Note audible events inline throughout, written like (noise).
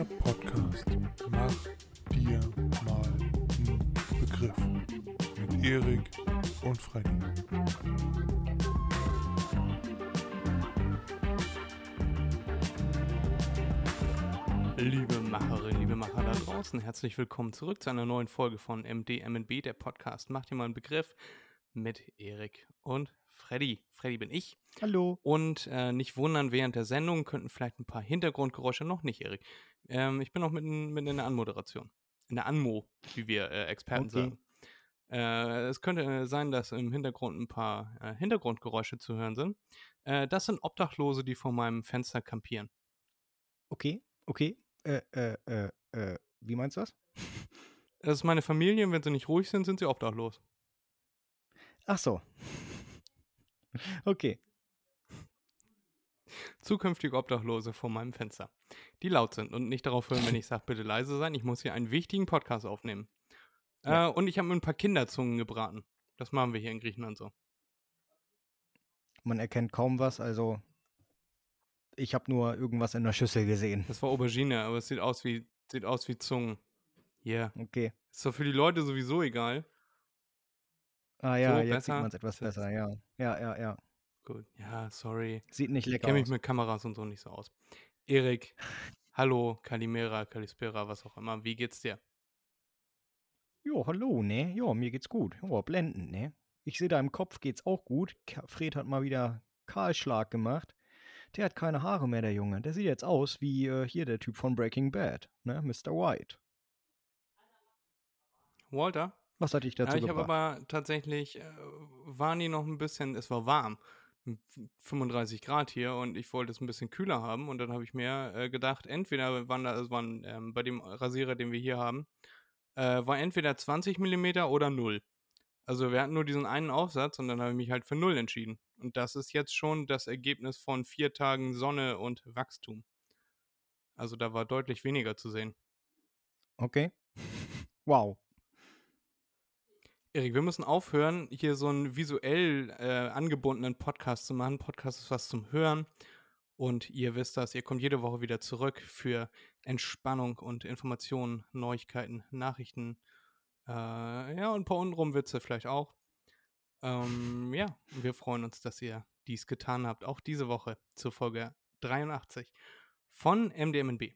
Der Podcast Mach dir mal einen Begriff mit Erik und Freddy. Liebe Macherinnen, liebe Macher da draußen, herzlich willkommen zurück zu einer neuen Folge von MDMNB, der Podcast. Macht dir mal einen Begriff mit Erik und Freddy. Freddy bin ich. Hallo. Und äh, nicht wundern, während der Sendung könnten vielleicht ein paar Hintergrundgeräusche noch nicht, Erik. Ähm, ich bin mitten, mitten in der Anmoderation. In der Anmo, wie wir äh, Experten Okay. sagen. Äh, es könnte äh, sein, dass im Hintergrund ein paar äh, Hintergrundgeräusche zu hören sind. Äh, das sind Obdachlose, die vor meinem Fenster kampieren. Okay, okay. Äh, äh, äh, äh, wie meinst du das? Das ist meine Familie und wenn sie nicht ruhig sind, sind sie obdachlos. Ach so. (laughs) Okay. Zukünftige Obdachlose vor meinem Fenster, die laut sind und nicht darauf hören, wenn ich sage, bitte leise sein. Ich muss hier einen wichtigen Podcast aufnehmen. Ja. Äh, und ich habe mir ein paar Kinderzungen gebraten. Das machen wir hier in Griechenland so. Man erkennt kaum was, also ich habe nur irgendwas in der Schüssel gesehen. Das war Aubergine, aber es sieht aus wie, sieht aus wie Zungen. Hier. Okay. Ist doch für die Leute sowieso egal. Ah ja, So, jetzt besser? sieht man es etwas besser, ja. Ja, ja, ja. Gut. Ja, sorry. Sieht nicht Ich lecker kenne mich aus. mit Kameras und so nicht so aus. Erik, (laughs) hallo, Kalimera, Kalispera, was auch immer. Wie geht's dir? Jo, hallo, ne? Jo, mir geht's gut. Jo, blendend, ne? Ich sehe da im Kopf geht's auch gut. Fred hat mal wieder Kahlschlag gemacht. Der hat keine Haare mehr, der Junge. Der sieht jetzt aus wie äh, hier der Typ von Breaking Bad, ne? Mr. White. Walter? Was hat dich dazu Ja, ich habe aber tatsächlich, äh, waren die noch ein bisschen, es war warm, 35 Grad hier und ich wollte es ein bisschen kühler haben und dann habe ich mir äh, gedacht, entweder waren da, es waren ähm, bei dem Rasierer, den wir hier haben, äh, war entweder 20 mm oder 0. Also wir hatten nur diesen einen Aufsatz und dann habe ich mich halt für 0 entschieden. Und das ist jetzt schon das Ergebnis von vier Tagen Sonne und Wachstum. Also da war deutlich weniger zu sehen. Okay. (laughs) Wow. Erik, wir müssen aufhören, hier so einen visuell äh, angebundenen Podcast zu machen. Podcast ist was zum Hören. Und ihr wisst das, ihr kommt jede Woche wieder zurück für Entspannung und Informationen, Neuigkeiten, Nachrichten. Äh, ja, und ein paar untenrum Witze vielleicht auch. Ähm, ja, wir freuen uns, dass ihr dies getan habt. Auch diese Woche zur Folge 83 von MDMNB.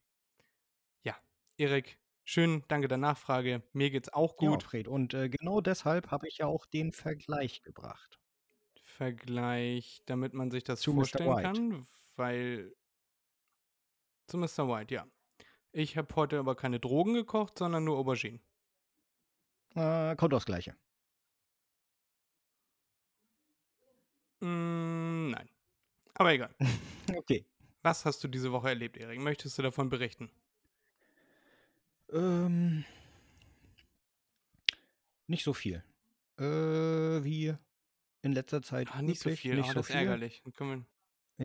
Ja, Erik, schön, danke der Nachfrage. Mir geht's auch Ja, gut. Fred. Und äh, genau deshalb habe ich ja auch den Vergleich gebracht. Vergleich, damit man sich das Zu vorstellen kann, weil zu Mr. White, ja. Ich habe heute aber keine Drogen gekocht, sondern nur Auberginen. Äh, kommt aufs Gleiche. Mm, nein. Aber egal. (laughs) Okay. Was hast du diese Woche erlebt, Erik? Möchtest du davon berichten? Ähm, nicht so viel. Äh, wie in letzter Zeit Ah, nicht so üblich, viel, Nicht ah, so das ist viel. ärgerlich.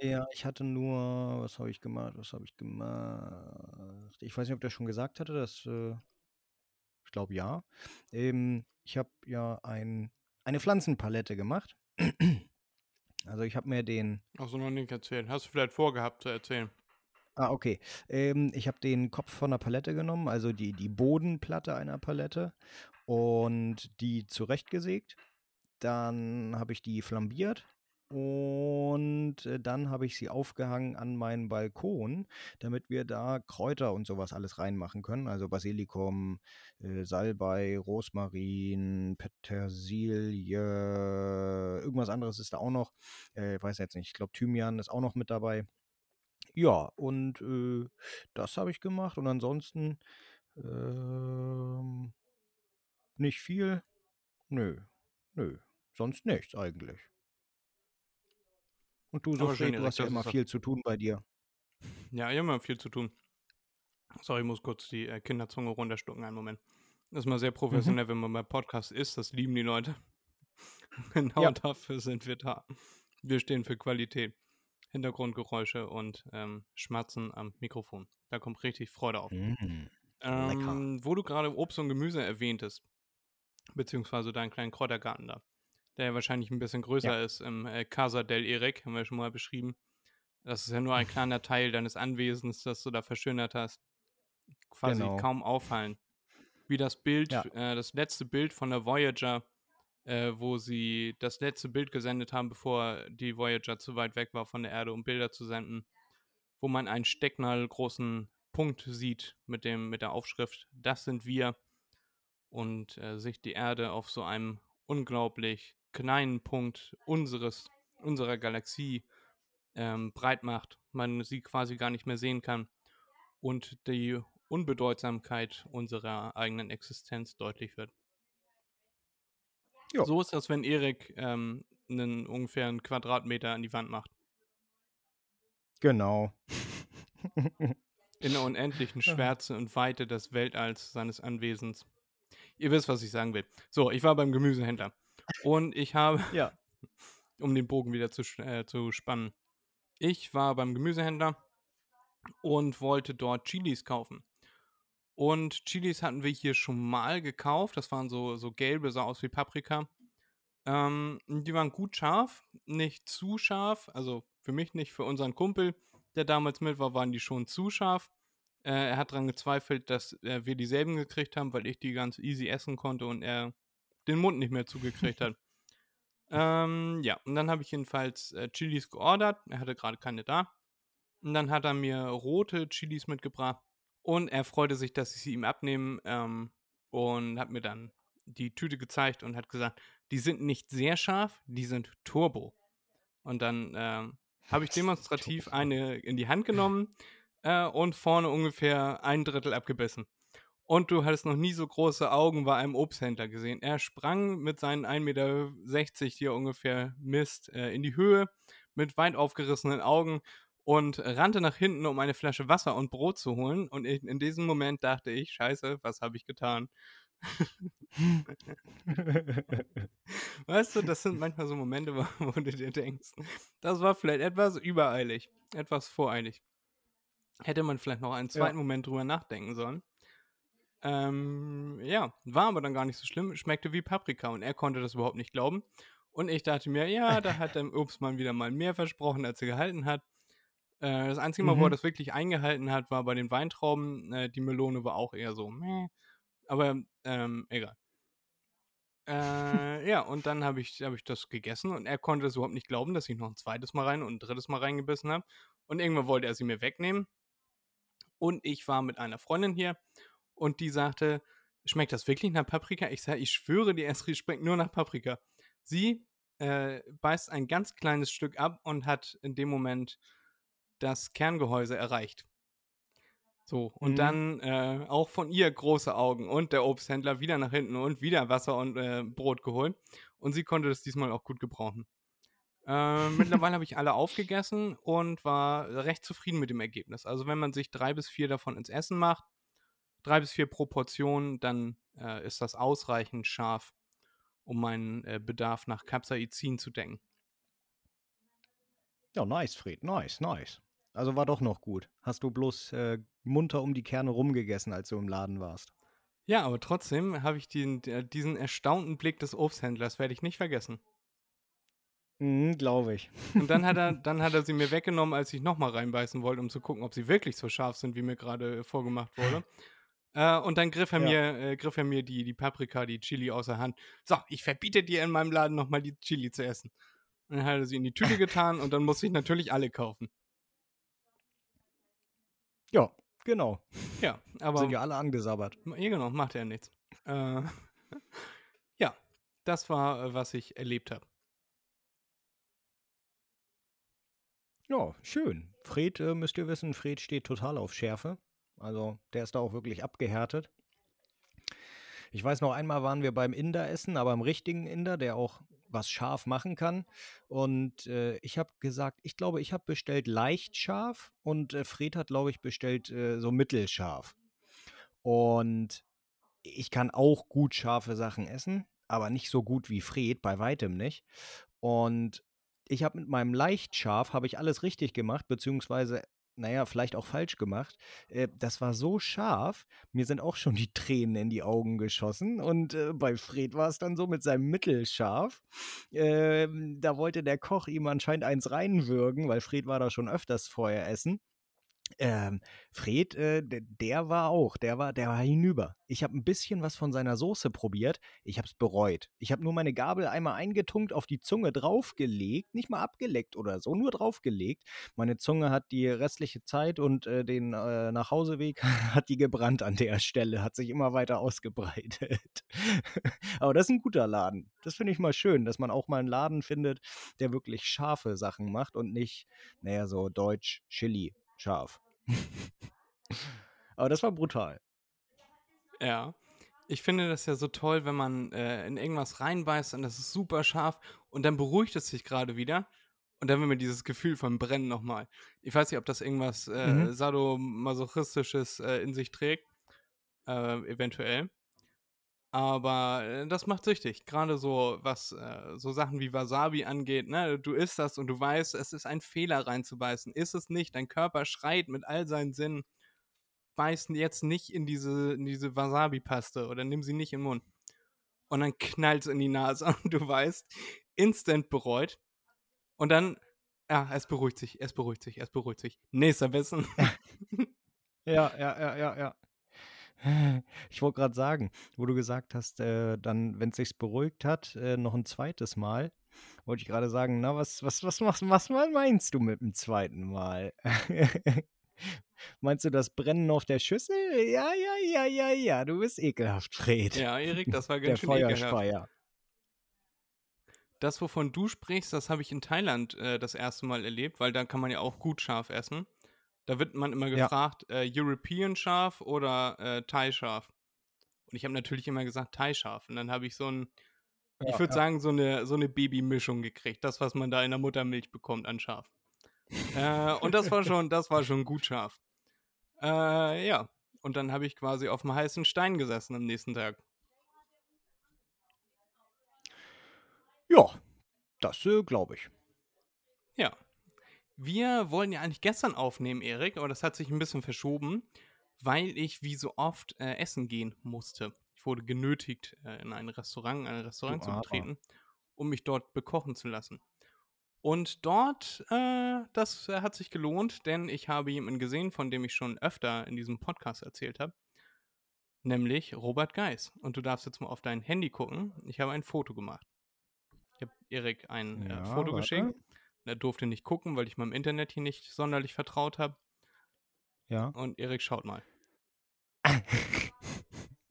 Ja, ich hatte nur, was habe ich gemacht? Was habe ich gemacht? Ich weiß nicht, ob der schon gesagt hatte, dass, äh, ich glaube ja. Ähm, ich habe ja ein, eine Pflanzenpalette gemacht. Also ich habe mir den, wir, ach so, noch nicht erzählen. Hast du vielleicht vorgehabt zu erzählen? Ah okay, ähm, ich habe den Kopf von der Palette genommen, also die, die Bodenplatte einer Palette und die zurechtgesägt. Dann habe ich die flambiert und äh, dann habe ich sie aufgehangen an meinen Balkon, damit wir da Kräuter und sowas alles reinmachen können. Also Basilikum, äh, Salbei, Rosmarin, Petersilie, irgendwas anderes ist da auch noch. Äh, weiß jetzt nicht, ich glaube Thymian ist auch noch mit dabei. Ja, und äh, das habe ich gemacht und ansonsten ähm, nicht viel. Nö, nö, sonst nichts eigentlich. Und du, so Aber schön, du hast ja das immer ist viel zu tun bei dir. Ja, ich habe immer viel zu tun. Sorry, ich muss kurz die äh, Kinderzunge runterstucken. Einen Moment. Das ist mal sehr professionell, wenn man bei Podcast ist. Das lieben die Leute. (laughs) genau Ja. dafür sind wir da. Wir stehen für Qualität, Hintergrundgeräusche und ähm, Schmatzen am Mikrofon. Da kommt richtig Freude auf. Mm. Ähm, wo du gerade Obst und Gemüse erwähntest, beziehungsweise deinen kleinen Kräutergarten da, der ja wahrscheinlich ein bisschen größer ist im äh, Casa del Eric, haben wir schon mal beschrieben. Das ist ja nur ein (laughs) kleiner Teil deines Anwesens, das du da verschönert hast. quasi Genau. kaum auffallen. Wie das Bild, Ja. äh, das letzte Bild von der Voyager, äh, wo sie das letzte Bild gesendet haben, bevor die Voyager zu weit weg war von der Erde, um Bilder zu senden, wo man einen stecknadelgroßen Punkt sieht mit, dem, mit der Aufschrift, das sind wir, und äh, sich die Erde auf so einem unglaublich kleinen Punkt unseres, unserer Galaxie ähm, breit macht, man sie quasi gar nicht mehr sehen kann und die Unbedeutsamkeit unserer eigenen Existenz deutlich wird. Ja. So ist das, wenn Erik ähm, einen ungefähr einen Quadratmeter an die Wand macht. Genau. In der unendlichen (laughs) Schwärze und Weite des Weltalls seines Anwesens. Ihr wisst, was ich sagen will. So, ich war beim Gemüsehändler. Und ich habe, (laughs) ja. (laughs) um den Bogen wieder zu, äh, zu spannen. Ich war beim Gemüsehändler und wollte dort Chilis kaufen. Und Chilis hatten wir hier schon mal gekauft. Das waren so, so gelbe, sah aus wie Paprika. Ähm, die waren gut scharf, nicht zu scharf. Also für mich nicht, für unseren Kumpel, der damals mit war, waren die schon zu scharf. Äh, er hat daran gezweifelt, dass äh, wir dieselben gekriegt haben, weil ich die ganz easy essen konnte und er den Mund nicht mehr zugekriegt hat. (laughs) Ähm, ja, und dann habe ich jedenfalls äh, Chilis geordert. Er hatte gerade keine da. Und dann hat er mir rote Chilis mitgebracht. Und er freute sich, dass ich sie ihm abnehme. Ähm, und hat mir dann die Tüte gezeigt und hat gesagt, die sind nicht sehr scharf, die sind Turbo. Und dann ähm, habe ich (laughs) demonstrativ eine in die Hand (laughs) genommen äh, und vorne ungefähr ein Drittel abgebissen. Und du hattest noch nie so große Augen bei einem Obsthändler gesehen. Er sprang mit seinen 1,60 Meter, die er ungefähr misst, äh, in die Höhe mit weit aufgerissenen Augen und rannte nach hinten, um eine Flasche Wasser und Brot zu holen. Und ich, in diesem Moment dachte ich, scheiße, was habe ich getan? (laughs) Weißt du, das sind manchmal so Momente, (laughs) wo, du dir denkst, das war vielleicht etwas übereilig, etwas voreilig. Hätte man vielleicht noch einen zweiten Moment drüber nachdenken sollen. Ähm, ja, war aber dann gar nicht so schlimm, schmeckte wie Paprika und er konnte das überhaupt nicht glauben. Und ich dachte mir, ja, da hat der Obstmann wieder mal mehr versprochen, als er gehalten hat. Äh, das einzige Mal, wo er Mhm. das wirklich eingehalten hat, war bei den Weintrauben. Äh, die Melone war auch eher so, meh. Aber ähm, egal. Äh, ja, und dann habe ich, hab ich das gegessen und er konnte es überhaupt nicht glauben, dass ich noch ein zweites Mal rein und ein drittes Mal reingebissen habe. Und irgendwann wollte er sie mir wegnehmen. Und ich war mit einer Freundin hier und die sagte, schmeckt das wirklich nach Paprika? Ich sage, ich schwöre dir, es (laughs) schmeckt nur nach Paprika. Sie äh, beißt ein ganz kleines Stück ab und hat in dem Moment das Kerngehäuse erreicht. So, und Mhm. dann äh, auch von ihr große Augen und der Obsthändler wieder nach hinten und wieder Wasser und äh, Brot geholt. Und sie konnte das diesmal auch gut gebrauchen. Äh, mittlerweile habe ich alle aufgegessen und war recht zufrieden mit dem Ergebnis. Also wenn man sich drei bis vier davon ins Essen macht, drei bis vier pro Portion, dann äh, ist das ausreichend scharf, um meinen äh, Bedarf nach Capsaicin zu decken. Ja, nice, Fred, nice, nice. Also war doch noch gut. Hast du bloß äh, munter um die Kerne rumgegessen, als du im Laden warst. Ja, aber trotzdem habe ich den, äh, diesen erstaunten Blick des Obsthändlers, werde ich nicht vergessen. Mhm, Glaube ich. Und dann hat er, dann hat er sie (laughs) mir weggenommen, als ich nochmal reinbeißen wollte, um zu gucken, ob sie wirklich so scharf sind, wie mir gerade vorgemacht wurde. Äh, und dann griff er Ja. mir, äh, griff er mir die, die Paprika, die Chili aus der Hand. So, ich verbiete dir in meinem Laden nochmal die Chili zu essen. Und dann hat er sie in die Tüte getan und dann musste ich natürlich alle kaufen. Ja, genau. Ja, aber. Sind ja alle angesabbert. Ja, genau, macht ja nichts. Äh, (laughs) ja, das war, äh, was ich erlebt habe. Ja, schön. Fred, äh, müsst ihr wissen, Fred steht total auf Schärfe. Also der ist da auch wirklich abgehärtet. Ich weiß noch, einmal waren wir beim Inder essen, aber im richtigen Inder, der auch was scharf machen kann. Und äh, ich habe gesagt, ich glaube, ich habe bestellt leicht scharf und äh, Fred hat, glaube ich, bestellt äh, so mittelscharf. Und ich kann auch gut scharfe Sachen essen, aber nicht so gut wie Fred, bei weitem nicht. Und ich habe mit meinem Leichtscharf habe ich alles richtig gemacht, beziehungsweise, naja, vielleicht auch falsch gemacht. Äh, das war so scharf, mir sind auch schon die Tränen in die Augen geschossen. Und äh, bei Fred war es dann so mit seinem Mittelscharf. Ähm, da wollte der Koch ihm anscheinend eins reinwürgen, weil Fred war da schon öfters vorher essen. Ähm, Fred, äh, der war auch, der war, der war hinüber. Ich habe ein bisschen was von seiner Soße probiert. Ich habe es bereut. Ich habe nur meine Gabel einmal eingetunkt, auf die Zunge draufgelegt, nicht mal abgeleckt oder so, nur draufgelegt. Meine Zunge hat die restliche Zeit und äh, den äh, Nachhauseweg (laughs) hat die gebrannt an der Stelle, hat sich immer weiter ausgebreitet. (laughs) Aber das ist ein guter Laden. Das finde ich mal schön, dass man auch mal einen Laden findet, der wirklich scharfe Sachen macht und nicht, naja, so deutsch, Chili, scharf. (laughs) Aber das war brutal. Ja. Ich finde das ja so toll, wenn man äh, in irgendwas reinbeißt und das ist super scharf und dann beruhigt es sich gerade wieder und dann will man dieses Gefühl von Brennen nochmal. Ich weiß nicht, ob das irgendwas äh, Mhm. sadomasochistisches äh, in sich trägt, äh, eventuell. Aber äh, das macht süchtig. Gerade so, was äh, so Sachen wie Wasabi angeht, ne? Du isst das und du weißt, es ist ein Fehler reinzubeißen. Ist es nicht, dein Körper schreit mit all seinen Sinnen, beiß jetzt nicht in diese, in diese Wasabi-Paste oder nimm sie nicht in den Mund. Und dann knallt es in die Nase (laughs) und du weißt, instant bereut. Und dann, ja, es beruhigt sich, es beruhigt sich, es beruhigt sich. Nächster Bissen. (laughs) Ja, ja, ja, ja, ja. (laughs) Ich wollte gerade sagen, wo du gesagt hast, äh, dann, wenn es sich beruhigt hat, äh, noch ein zweites Mal, wollte ich gerade sagen, na, was, was, was, was, was mal meinst du mit dem zweiten Mal? (laughs) Meinst du das Brennen auf der Schüssel? Ja, ja, ja, ja, ja, du bist ekelhaft, Fred. ja, Erik, das war (laughs) der ganz schön ekelhaft. Feuerspeier. Das, wovon du sprichst, das habe ich in Thailand äh, das erste Mal erlebt, weil da kann man ja auch gut scharf essen. Da wird man immer Ja. gefragt, äh, European scharf oder äh, Thai scharf. Und ich habe natürlich immer gesagt Thai scharf. Und dann habe ich so ein, ich Ja, würde ja. sagen, so eine, so eine Babymischung gekriegt. Das, was man da in der Muttermilch bekommt an scharf. äh, und das war schon, das war schon gut scharf. Äh, ja. Und dann habe ich quasi auf dem heißen Stein gesessen am nächsten Tag. Ja, das äh, glaube ich. Ja. Wir wollten ja eigentlich gestern aufnehmen, Erik, aber das hat sich ein bisschen verschoben, weil ich wie so oft äh, essen gehen musste. Ich wurde genötigt, äh, in ein Restaurant, ein Restaurant zu betreten, um mich dort bekochen zu lassen. Und dort, äh, das äh, hat sich gelohnt, denn ich habe jemanden gesehen, von dem ich schon öfter in diesem Podcast erzählt habe, nämlich Robert Geis. Und du darfst jetzt mal auf dein Handy gucken. Ich habe ein Foto gemacht. Ich habe Erik ein äh, Ja, Foto warte. geschickt. Er durfte nicht gucken, weil ich meinem Internet hier nicht sonderlich vertraut habe. Ja. Und Erik schaut mal. (laughs)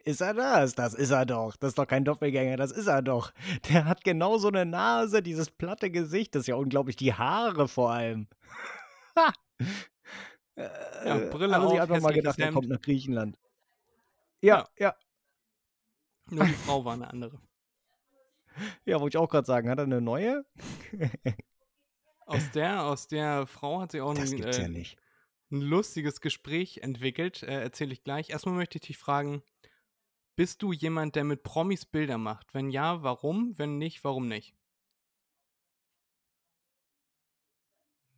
Ist er das? Das ist er doch. Das ist doch kein Doppelgänger, das ist er doch. Der hat genau so eine Nase, dieses platte Gesicht, das ist ja unglaublich, die Haare vor allem. Ha! (laughs) Ja, Äh, Brille sich auf, einfach mal gedacht, er kommt nach Griechenland. Ja, ja, Nur die Frau war eine andere. (laughs) ja, wollte ich auch gerade sagen. Hat er eine neue? Aus der, aus der Frau hat sie auch Das ein, gibt's ja äh, nicht. ein lustiges Gespräch entwickelt. Äh, Erzähle ich gleich. Erstmal möchte ich dich fragen: Bist du jemand, der mit Promis Bilder macht? Wenn ja, warum? Wenn nicht, warum nicht?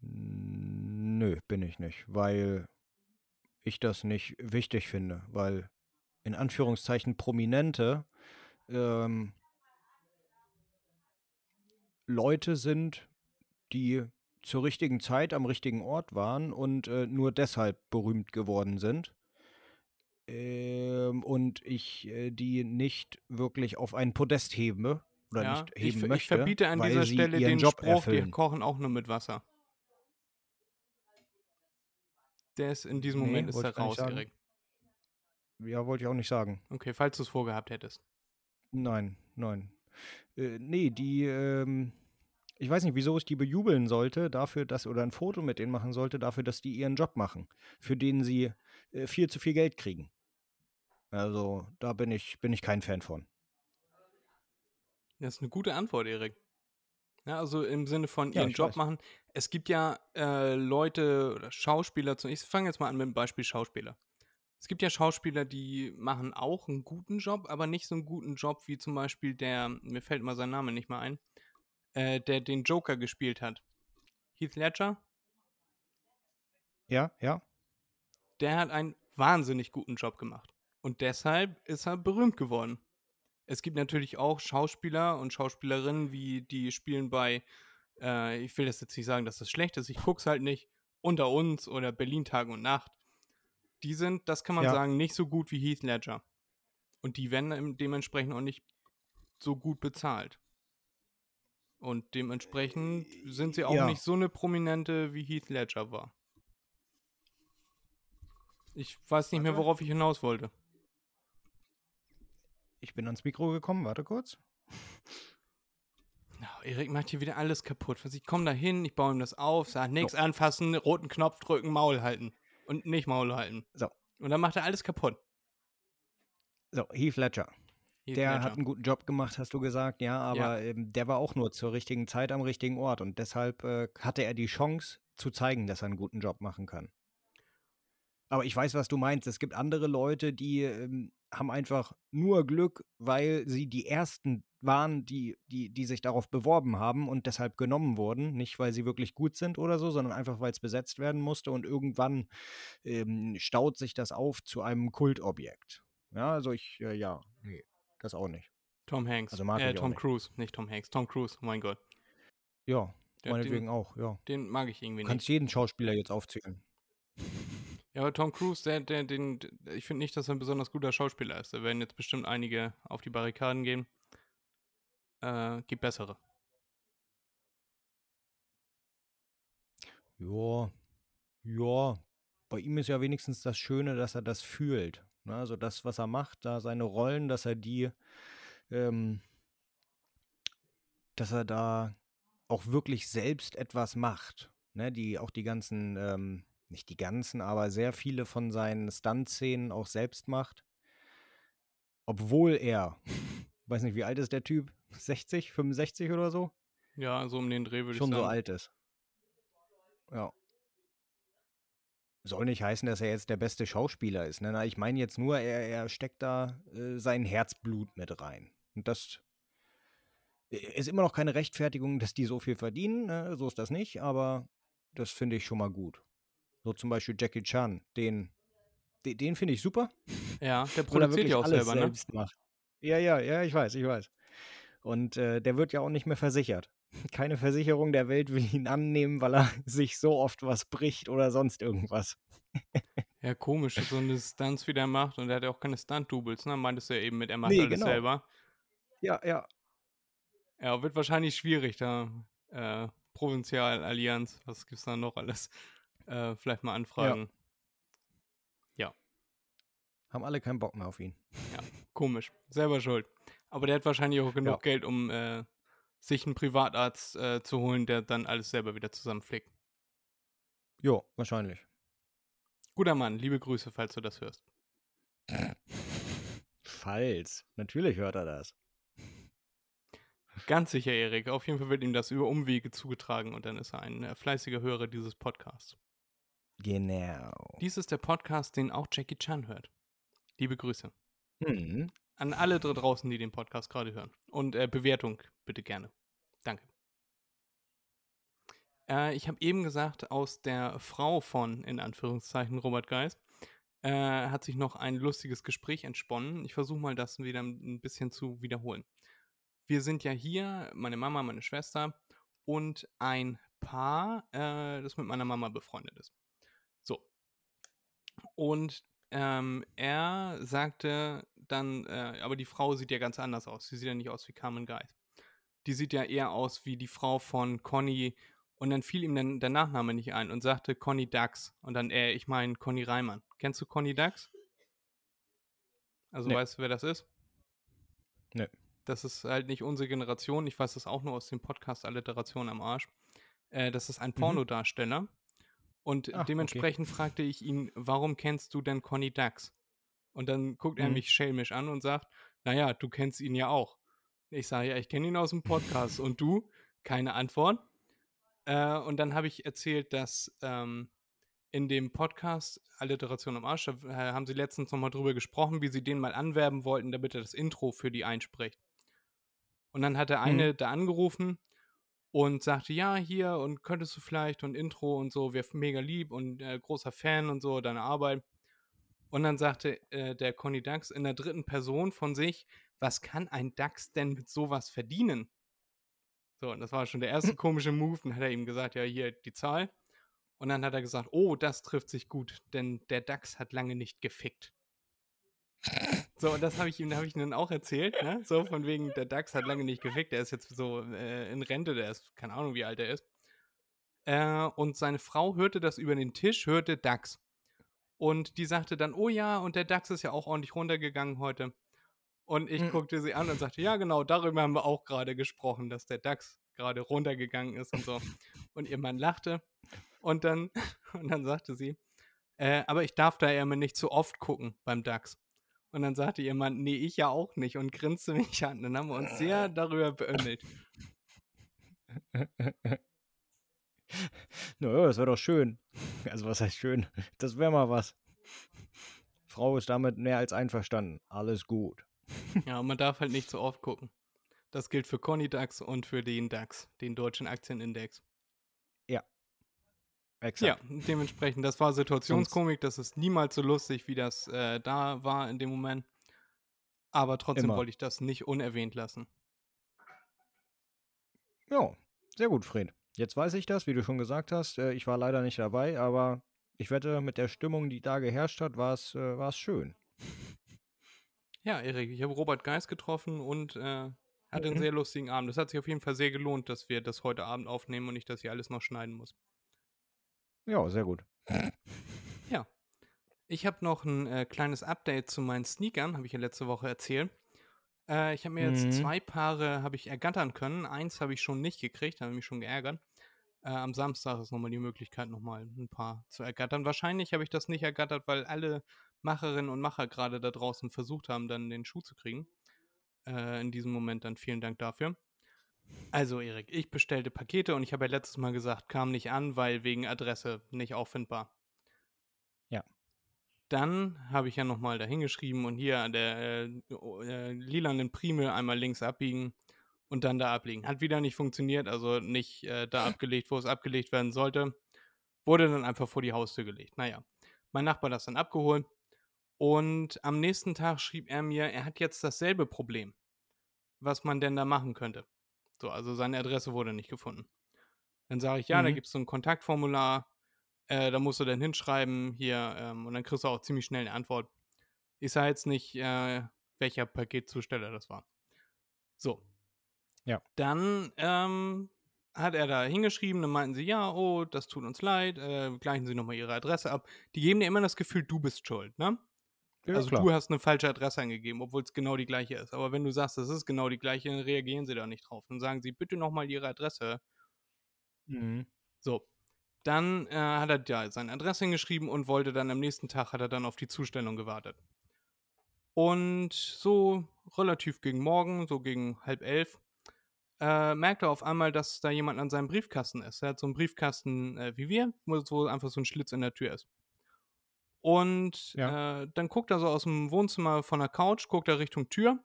Nö, bin ich nicht, weil ich das nicht wichtig finde, weil in Anführungszeichen Prominente ähm, Leute sind, die zur richtigen Zeit am richtigen Ort waren und äh, nur deshalb berühmt geworden sind. Ähm, und ich äh, die nicht wirklich auf ein Podest hebe oder ja, nicht ich, heben ver- möchte, ich verbiete an weil dieser Stelle den Job Spruch, wir erfüllen. kochen auch nur mit Wasser. Der ist in diesem Nee, Moment ist wollte er ich raus. Erik. Ja, wollte ich auch nicht sagen. Okay, falls du es vorgehabt hättest. Nein, nein. Äh, nee, die, ähm, ich weiß nicht, wieso ich die bejubeln sollte, dafür, dass, oder ein Foto mit denen machen sollte, dafür, dass die ihren Job machen, für den sie äh, viel zu viel Geld kriegen. Also, da bin ich, bin ich kein Fan von. Das ist eine gute Antwort, Erik. Ja, also im Sinne von ihren Job weiß. machen. Es gibt ja äh, Leute oder Schauspieler, ich fange jetzt mal an mit dem Beispiel Schauspieler. Es gibt ja Schauspieler, die machen auch einen guten Job, aber nicht so einen guten Job wie zum Beispiel der, mir fällt mal sein Name nicht mehr ein, äh, der den Joker gespielt hat. Heath Ledger, Ja, ja. der hat einen wahnsinnig guten Job gemacht. Und deshalb ist er berühmt geworden. Es gibt natürlich auch Schauspieler und Schauspielerinnen, wie die spielen bei, äh, ich will das jetzt nicht sagen, dass das schlecht ist, ich guck's halt nicht, unter uns oder Berlin Tag und Nacht, die sind, das kann man Ja. sagen, nicht so gut wie Heath Ledger. Und die werden dementsprechend auch nicht so gut bezahlt. Und dementsprechend sind sie auch ja. nicht so eine prominente wie Heath Ledger war. Ich weiß nicht mehr, Warte. worauf ich hinaus wollte. Ich bin ans Mikro gekommen, warte kurz. Ja, (laughs) Erik macht hier wieder alles kaputt. Was ich komme da hin, ich baue ihm das auf, sage nichts anfassen, roten Knopf drücken, Maul halten. Und nicht Maul halten. So. Und dann macht er alles kaputt. So, Heath Ledger. Der hat einen guten Job gemacht, hast du gesagt, ja, aber Ähm, der war auch nur zur richtigen Zeit am richtigen Ort und deshalb äh, hatte er die Chance zu zeigen, dass er einen guten Job machen kann. Aber ich weiß, was du meinst. Es gibt andere Leute, die ähm, haben einfach nur Glück, weil sie die ersten waren, die, die, die sich darauf beworben haben und deshalb genommen wurden. Nicht, weil sie wirklich gut sind oder so, sondern einfach, weil es besetzt werden musste und irgendwann ähm, staut sich das auf zu einem Kultobjekt. Ja, also ich, äh, ja, nee, das auch nicht. Tom Hanks. Also mag äh, ich Tom nicht. Cruise, nicht Tom Hanks. Tom Cruise, oh mein Gott. Ja, Ja, meinetwegen den, auch, ja. den mag ich irgendwie Du nicht. kannst jeden Schauspieler jetzt aufzählen. (laughs) Ja, aber Tom Cruise, der, der, den, ich finde nicht, dass er ein besonders guter Schauspieler ist. Da werden jetzt bestimmt einige auf die Barrikaden gehen. Äh, gibt bessere. Ja, ja. Bei ihm ist ja wenigstens das Schöne, dass er das fühlt. Ne? Also das, was er macht, da seine Rollen, dass er die, ähm, dass er da auch wirklich selbst etwas macht. Ne? Die, auch die ganzen, ähm, nicht die ganzen, aber sehr viele von seinen Stunt-Szenen auch selbst macht. Obwohl er, (laughs) weiß nicht, wie alt ist der Typ? 60, 65 oder so? Ja, so um den Dreh würde ich schon sagen. so alt ist. Ja. Soll nicht heißen, dass er jetzt der beste Schauspieler ist. Ne? Na, Ich meine jetzt nur, er, er steckt da äh, sein Herzblut mit rein. Und das äh, ist immer noch keine Rechtfertigung, dass die so viel verdienen. Ne? So ist das nicht, aber das finde ich schon mal gut. So zum Beispiel Jackie Chan, den, den, den finde ich super. (laughs) Ja, der er produziert ja auch selber, ne? macht. Ja, ja, ja, ich weiß, ich weiß. Und äh, der wird ja auch nicht mehr versichert. Keine Versicherung der Welt will ihn annehmen, weil er (laughs) sich so oft was bricht oder sonst irgendwas. (laughs) Ja, komisch, so eine Stunts wie der macht und der hat ja auch keine Stunt-Doubles, ne? Meintest du ja eben mit, er macht Nee, alles genau. selber. Ja, ja. Ja, wird wahrscheinlich schwierig da. Äh, Provinzial-Allianz, was gibt's da noch alles? Äh, vielleicht mal anfragen. Haben alle keinen Bock mehr auf ihn. Komisch. Selber schuld. Aber der hat wahrscheinlich auch (laughs) genug Ja. Geld, um äh, sich einen Privatarzt äh, zu holen, der dann alles selber wieder zusammenflickt. Jo, wahrscheinlich. Guter Mann, liebe Grüße, falls du das hörst. (laughs) Falls. Natürlich hört er das. Ganz sicher, Erik. Auf jeden Fall wird ihm das über Umwege zugetragen und dann ist er ein äh, fleißiger Hörer dieses Podcasts. Genau. Dies ist der Podcast, den auch Jackie Chan hört. Liebe Grüße. Hm. An alle da draußen, die den Podcast gerade hören. Und äh, Bewertung bitte gerne. Danke. Äh, ich habe eben gesagt, aus der Frau von, in Anführungszeichen, Robert Geis, äh, hat sich noch ein lustiges Gespräch entsponnen. Ich versuche mal, das wieder ein bisschen zu wiederholen. Wir sind ja hier, meine Mama, meine Schwester und ein Paar, äh, das mit meiner Mama befreundet ist. So. Und ähm, er sagte dann, äh, aber die Frau sieht ja ganz anders aus. Sie sieht ja nicht aus wie Carmen Geis. Die sieht ja eher aus wie die Frau von Conny. Und dann fiel ihm dann der Nachname nicht ein und sagte Conny Dax. Und dann, äh, ich meine Conny Reimann. Kennst du Conny Dax? Also Nee. weißt du, wer das ist? Nee. Das ist halt nicht unsere Generation. Ich weiß das auch nur aus dem Podcast Alliteration am Arsch. Äh, das ist ein Pornodarsteller. Und Ach, okay. dementsprechend fragte ich ihn, warum kennst du denn Conny Dax? Und dann guckt er Mhm. mich schelmisch an und sagt, naja, du kennst ihn ja auch. Ich sage, ja, ich kenne ihn aus dem Podcast. und du? Keine Antwort. Äh, und dann habe ich erzählt, dass ähm, in dem Podcast Alliteration am Arsch, da äh, haben sie letztens nochmal drüber gesprochen, wie sie den mal anwerben wollten, damit er das Intro für die einspricht. Und dann hat der eine da angerufen und sagte, ja, hier und könntest du vielleicht und Intro und so, wäre mega lieb und äh, großer Fan und so, deine Arbeit. Und dann sagte äh, der Conny Dax in der dritten Person von sich, was kann ein Dax denn mit sowas verdienen? So, und das war schon der erste (laughs) komische Move. Dann hat er ihm gesagt, ja, hier die Zahl. Und dann hat er gesagt, oh, das trifft sich gut, denn der DAX hat lange nicht gefickt. So, und das habe ich ihm, habe ich ihm dann auch erzählt, ne? So von wegen, der DAX hat lange nicht gefickt, der ist jetzt so äh, in Rente, der ist, keine Ahnung, wie alt er ist. Äh, und seine Frau hörte das über den Tisch, hörte DAX. Und die sagte dann, oh ja, und der DAX ist ja auch ordentlich runtergegangen heute. Und ich mhm. guckte sie an und sagte, ja, genau, darüber haben wir auch gerade gesprochen, dass der DAX gerade runtergegangen ist und so. Und ihr Mann lachte. Und dann, (laughs) und dann sagte sie, äh, aber ich darf da ja immer nicht zu oft gucken beim DAX. Und dann sagte ihr Mann, nee, ich ja auch nicht und grinste mich an. Dann haben wir uns sehr darüber beömmelt. naja, das wäre doch schön. Also was heißt schön? Das wäre mal was. Frau ist damit mehr als einverstanden. Alles gut. (laughs) Ja, man darf halt nicht so oft gucken. Das gilt für Conny DAX und für den DAX, den deutschen Aktienindex. Ja. Exakt. Ja, dementsprechend, das war Situationskomik, das ist niemals so lustig, wie das äh, da war in dem Moment. Aber trotzdem Immer. wollte ich das nicht unerwähnt lassen. Ja, sehr gut, Fred. Jetzt weiß ich das, wie du schon gesagt hast. Äh, ich war leider nicht dabei, aber ich wette, mit der Stimmung, die da geherrscht hat, war es äh, schön. (laughs) Ja, Erik, ich habe Robert Geist getroffen und äh, hatte einen mhm. sehr lustigen Abend. Es hat sich auf jeden Fall sehr gelohnt, dass wir das heute Abend aufnehmen und nicht, dass ich alles noch schneiden muss. Ja, sehr gut. Ja. Ich habe noch ein äh, kleines Update zu meinen Sneakern, habe ich ja letzte Woche erzählt. Äh, ich habe mir jetzt mhm. zwei Paare habe ich ergattern können. Eins habe ich schon nicht gekriegt, habe mich schon geärgert. Äh, am Samstag ist nochmal die Möglichkeit, nochmal ein paar zu ergattern. Wahrscheinlich habe ich das nicht ergattert, weil alle Macherinnen und Macher gerade da draußen versucht haben, dann den Schuh zu kriegen. Äh, in diesem Moment dann vielen Dank dafür. Also, Erik, ich bestellte Pakete und ich habe ja letztes Mal gesagt, kam nicht an, weil wegen Adresse nicht auffindbar. Ja. Dann habe ich ja nochmal dahin geschrieben und hier an der äh, äh, lilanen Primel einmal links abbiegen und dann da ablegen. Hat wieder nicht funktioniert, also nicht äh, da (laughs) abgelegt, wo es abgelegt werden sollte. Wurde dann einfach vor die Haustür gelegt. Naja, mein Nachbar hat das dann abgeholt und am nächsten Tag schrieb er mir, er hat jetzt dasselbe Problem, was man denn da machen könnte. So, also seine Adresse wurde nicht gefunden. Dann sage ich, ja, mhm. da gibt es so ein Kontaktformular, äh, da musst du dann hinschreiben, hier, ähm, und dann kriegst du auch ziemlich schnell eine Antwort. Ich sage jetzt nicht, äh, welcher Paketzusteller das war. So. Ja. Dann ähm, hat er da hingeschrieben, dann meinten sie, ja, oh, das tut uns leid, äh, gleichen Sie nochmal Ihre Adresse ab. Die geben dir immer das Gefühl, du bist schuld, ne? Ja, also klar. du hast eine falsche Adresse angegeben, obwohl es genau die gleiche ist. Aber wenn du sagst, es ist genau die gleiche, dann reagieren sie da nicht drauf. Dann sagen sie, bitte nochmal ihre Adresse. Mhm. So. Dann äh, hat er ja seine Adresse hingeschrieben und wollte dann am nächsten Tag, hat er dann auf die Zustellung gewartet. Und so relativ gegen morgen, so gegen halb elf, äh, merkt er auf einmal, dass da jemand an seinem Briefkasten ist. Er hat so einen Briefkasten äh, wie wir, wo einfach so ein Schlitz in der Tür ist. Und ja. äh, dann guckt er so aus dem Wohnzimmer von der Couch, guckt er Richtung Tür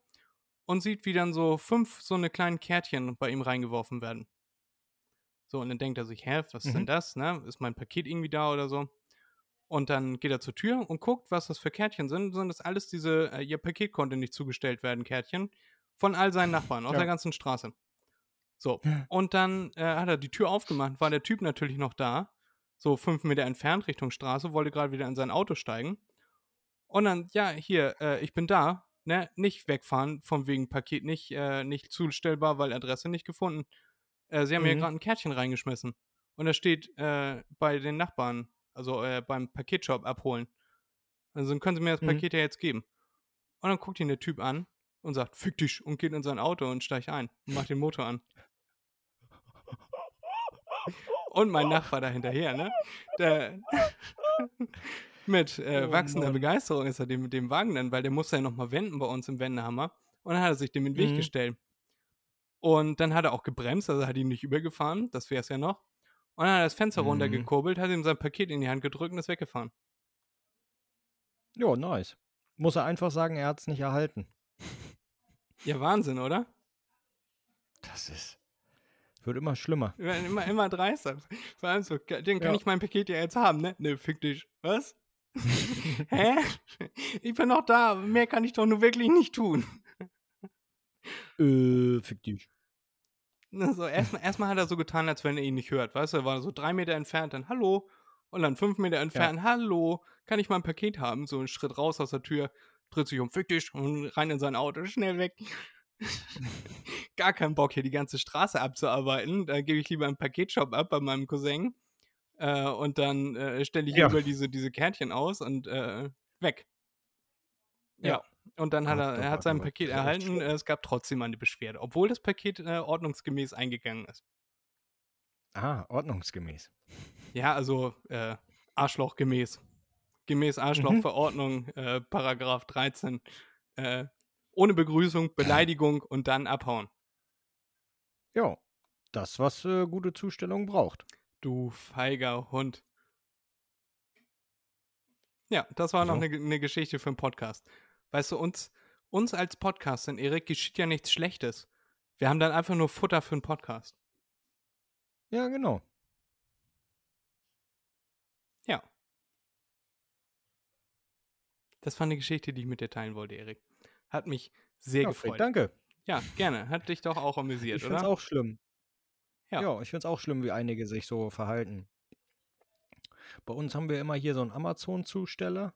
und sieht, wie dann so fünf so eine kleinen Kärtchen bei ihm reingeworfen werden. So, und dann denkt er sich, hä, was mhm. ist denn mhm. das? Ne? Ist mein Paket irgendwie da oder so? Und dann geht er zur Tür und guckt, was das für Kärtchen sind. Sind das alles diese, äh, ihr Paket konnte nicht zugestellt werden, Kärtchen. Von all seinen Nachbarn aus ja. der ganzen Straße. So, und dann äh, hat er die Tür aufgemacht, war der Typ natürlich noch da so fünf Meter entfernt Richtung Straße, wollte gerade wieder in sein Auto steigen. Und dann, ja, hier, äh, ich bin da, ne, nicht wegfahren, von wegen Paket nicht, äh, nicht zustellbar, weil Adresse nicht gefunden. Äh, sie haben mhm. mir gerade ein Kärtchen reingeschmissen. Und da steht äh, bei den Nachbarn, also äh, beim Paketshop abholen. Also dann können sie mir das mhm. Paket ja jetzt geben. Und dann guckt ihn der Typ an und sagt, fick dich und geht in sein Auto und steigt ein und macht den Motor an. Und mein Nachbar da hinterher, ne? Der, mit äh, oh, wachsender Mann. Begeisterung ist er dem, dem Wagen dann, weil der musste ja nochmal wenden bei uns im Wendehammer. Und dann hat er sich dem in den Weg mhm. gestellt. Und dann hat er auch gebremst, also hat ihn nicht übergefahren, das wäre es ja noch. Und dann hat er das Fenster mhm. runtergekurbelt, hat ihm sein Paket in die Hand gedrückt und ist weggefahren. Ja, nice. Muss er einfach sagen, er hat es nicht erhalten. Ja, Wahnsinn, oder? Das ist. Wird immer schlimmer. Immer, immer dreister. Vor allem so, den kann ja. ich mein Paket ja jetzt haben, ne? Ne, fick dich. Was? (laughs) Hä? Ich bin noch da. Mehr kann ich doch nur wirklich nicht tun. Äh, fick dich. Also erstmal erst hat er so getan, als wenn er ihn nicht hört. Weißt du, er war so drei Meter entfernt, dann Hallo. Und dann fünf Meter entfernt, hallo, kann ich mal ein Paket haben? So einen Schritt raus aus der Tür, dreht sich um, fick dich und rein in sein Auto, schnell weg. (laughs) Gar keinen Bock, hier die ganze Straße abzuarbeiten. Da gebe ich lieber einen Paketshop ab bei meinem Cousin. Äh, und dann äh, stelle ich Ja. über diese, diese Kärtchen aus und äh, weg. Ja. Ja. Und dann hat er, er hat sein Paket erhalten. Es gab trotzdem eine Beschwerde, obwohl das Paket äh, ordnungsgemäß eingegangen ist. Ah, ordnungsgemäß. Ja, also äh, Arschlochgemäß. Gemäß Arschlochverordnung, äh, Paragraph 13. Äh, ohne Begrüßung, Beleidigung und dann abhauen. Ja, das, was äh, gute Zustellung braucht. Du feiger Hund. Ja, das war noch So. eine, eine Geschichte für einen Podcast. Weißt du, uns, uns als Podcastern, Erik, geschieht ja nichts Schlechtes. Wir haben dann einfach nur Futter für einen Podcast. Ja, genau. Ja. Das war eine Geschichte, die ich mit dir teilen wollte, Erik. Hat mich sehr Ja, Fred, gefreut. danke. Ja, gerne. Hat dich doch auch amüsiert, Ich finde es oder? auch schlimm. Ja. Ja, ich finde es auch schlimm, wie einige sich so verhalten. Bei uns haben wir immer hier so einen Amazon-Zusteller,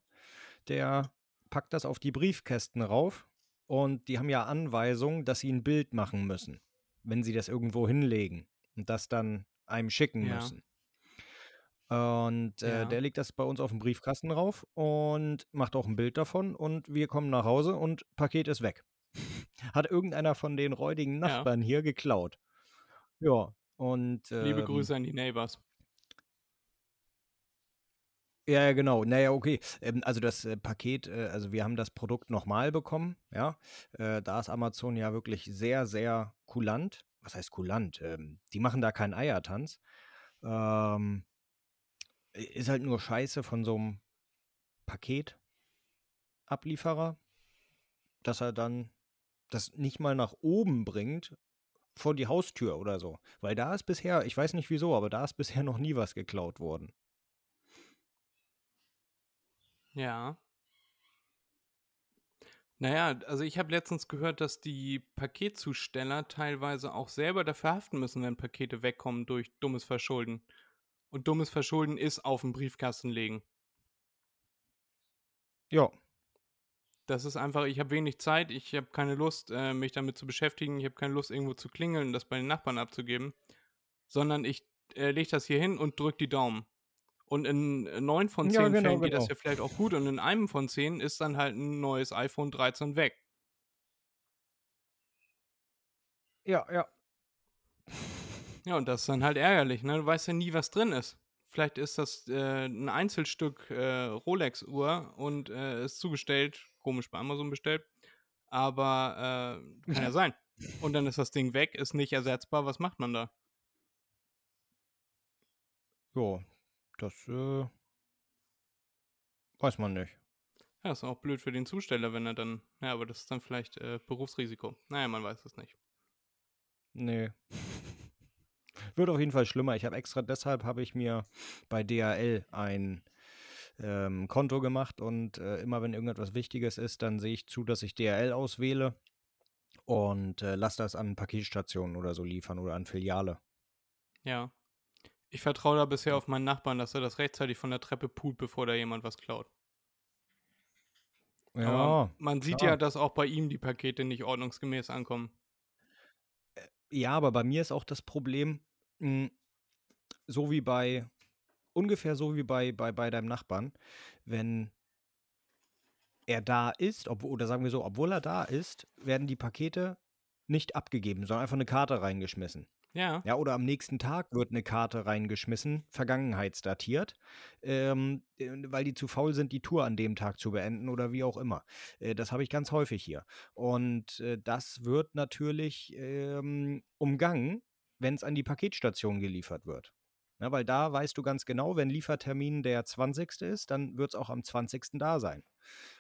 der packt das auf die Briefkästen rauf und die haben ja Anweisungen, dass sie ein Bild machen müssen, wenn sie das irgendwo hinlegen und das dann einem schicken Ja. müssen. Und äh, Ja. der legt das bei uns auf den Briefkasten rauf und macht auch ein Bild davon und wir kommen nach Hause und Paket ist weg. (laughs) Hat irgendeiner von den räudigen Ja. Nachbarn hier geklaut. Ja, und Liebe ähm, Grüße an die Neighbors. Ja, ja, genau. Naja, okay. Ähm, also das äh, Paket, äh, also wir haben das Produkt nochmal bekommen, ja. Äh, da ist Amazon ja wirklich sehr, sehr kulant. Was heißt kulant? Ähm, die machen da keinen Eiertanz. Ähm, ist halt nur Scheiße von so einem Paketablieferer, dass er dann das nicht mal nach oben bringt vor die Haustür oder so. Weil da ist bisher, ich weiß nicht wieso, aber da ist bisher (laughs) noch nie was geklaut worden. Ja. Naja, also ich habe letztens gehört, dass die Paketzusteller teilweise auch selber dafür haften müssen, wenn Pakete wegkommen durch dummes Verschulden. Und dummes Verschulden ist auf den Briefkasten legen. Ja, Das ist einfach, ich habe wenig Zeit, ich habe keine Lust, äh, mich damit zu beschäftigen, ich habe keine Lust, irgendwo zu klingeln und das bei den Nachbarn abzugeben, sondern ich äh, lege das hier hin und drücke die Daumen. Und in neun von Ja, zehn genau, Fällen geht das genau. ja vielleicht auch gut und in einem von zehn ist dann halt ein neues iPhone 13 weg. ja, ja. Ja, und das ist dann halt ärgerlich, ne? Du weißt ja nie, was drin ist. Vielleicht ist das äh, ein Einzelstück äh, Rolex-Uhr und äh, ist zugestellt, komisch bei Amazon bestellt, aber äh, kann ja sein. Und dann ist das Ding weg, ist nicht ersetzbar. Was macht man da? Ja, das äh, weiß man nicht. Ja, ist auch blöd für den Zusteller, wenn er dann. Ja, aber das ist dann vielleicht äh, Berufsrisiko. Naja, man weiß es nicht. Nee. Wird auf jeden Fall schlimmer. Ich habe extra deshalb habe ich mir bei DHL ein ähm, Konto gemacht und äh, immer wenn irgendetwas Wichtiges ist, dann sehe ich zu, dass ich DHL auswähle und äh, lasse das an Paketstationen oder so liefern oder an Filiale. Ja. Ich vertraue da bisher auf meinen Nachbarn, dass er das rechtzeitig von der Treppe pult, bevor da jemand was klaut. Aber man sieht klar. ja, dass auch bei ihm die Pakete nicht ordnungsgemäß ankommen. Ja, aber bei mir ist auch das Problem, mh, so wie bei, ungefähr so wie bei, bei, bei deinem Nachbarn, wenn er da ist, obwohl, oder sagen wir so, obwohl er da ist, werden die Pakete nicht abgegeben, sondern einfach eine Karte reingeschmissen. Ja. Ja, oder am nächsten Tag wird eine Karte reingeschmissen, vergangenheitsdatiert, ähm, äh, weil die zu faul sind, die Tour an dem Tag zu beenden oder wie auch immer. Äh, das habe ich ganz häufig hier. Und äh, das wird natürlich ähm, umgangen, wenn es an die Paketstation geliefert wird. Ja, weil da weißt du ganz genau, wenn Liefertermin der 20. ist, dann wird es auch am 20. da sein.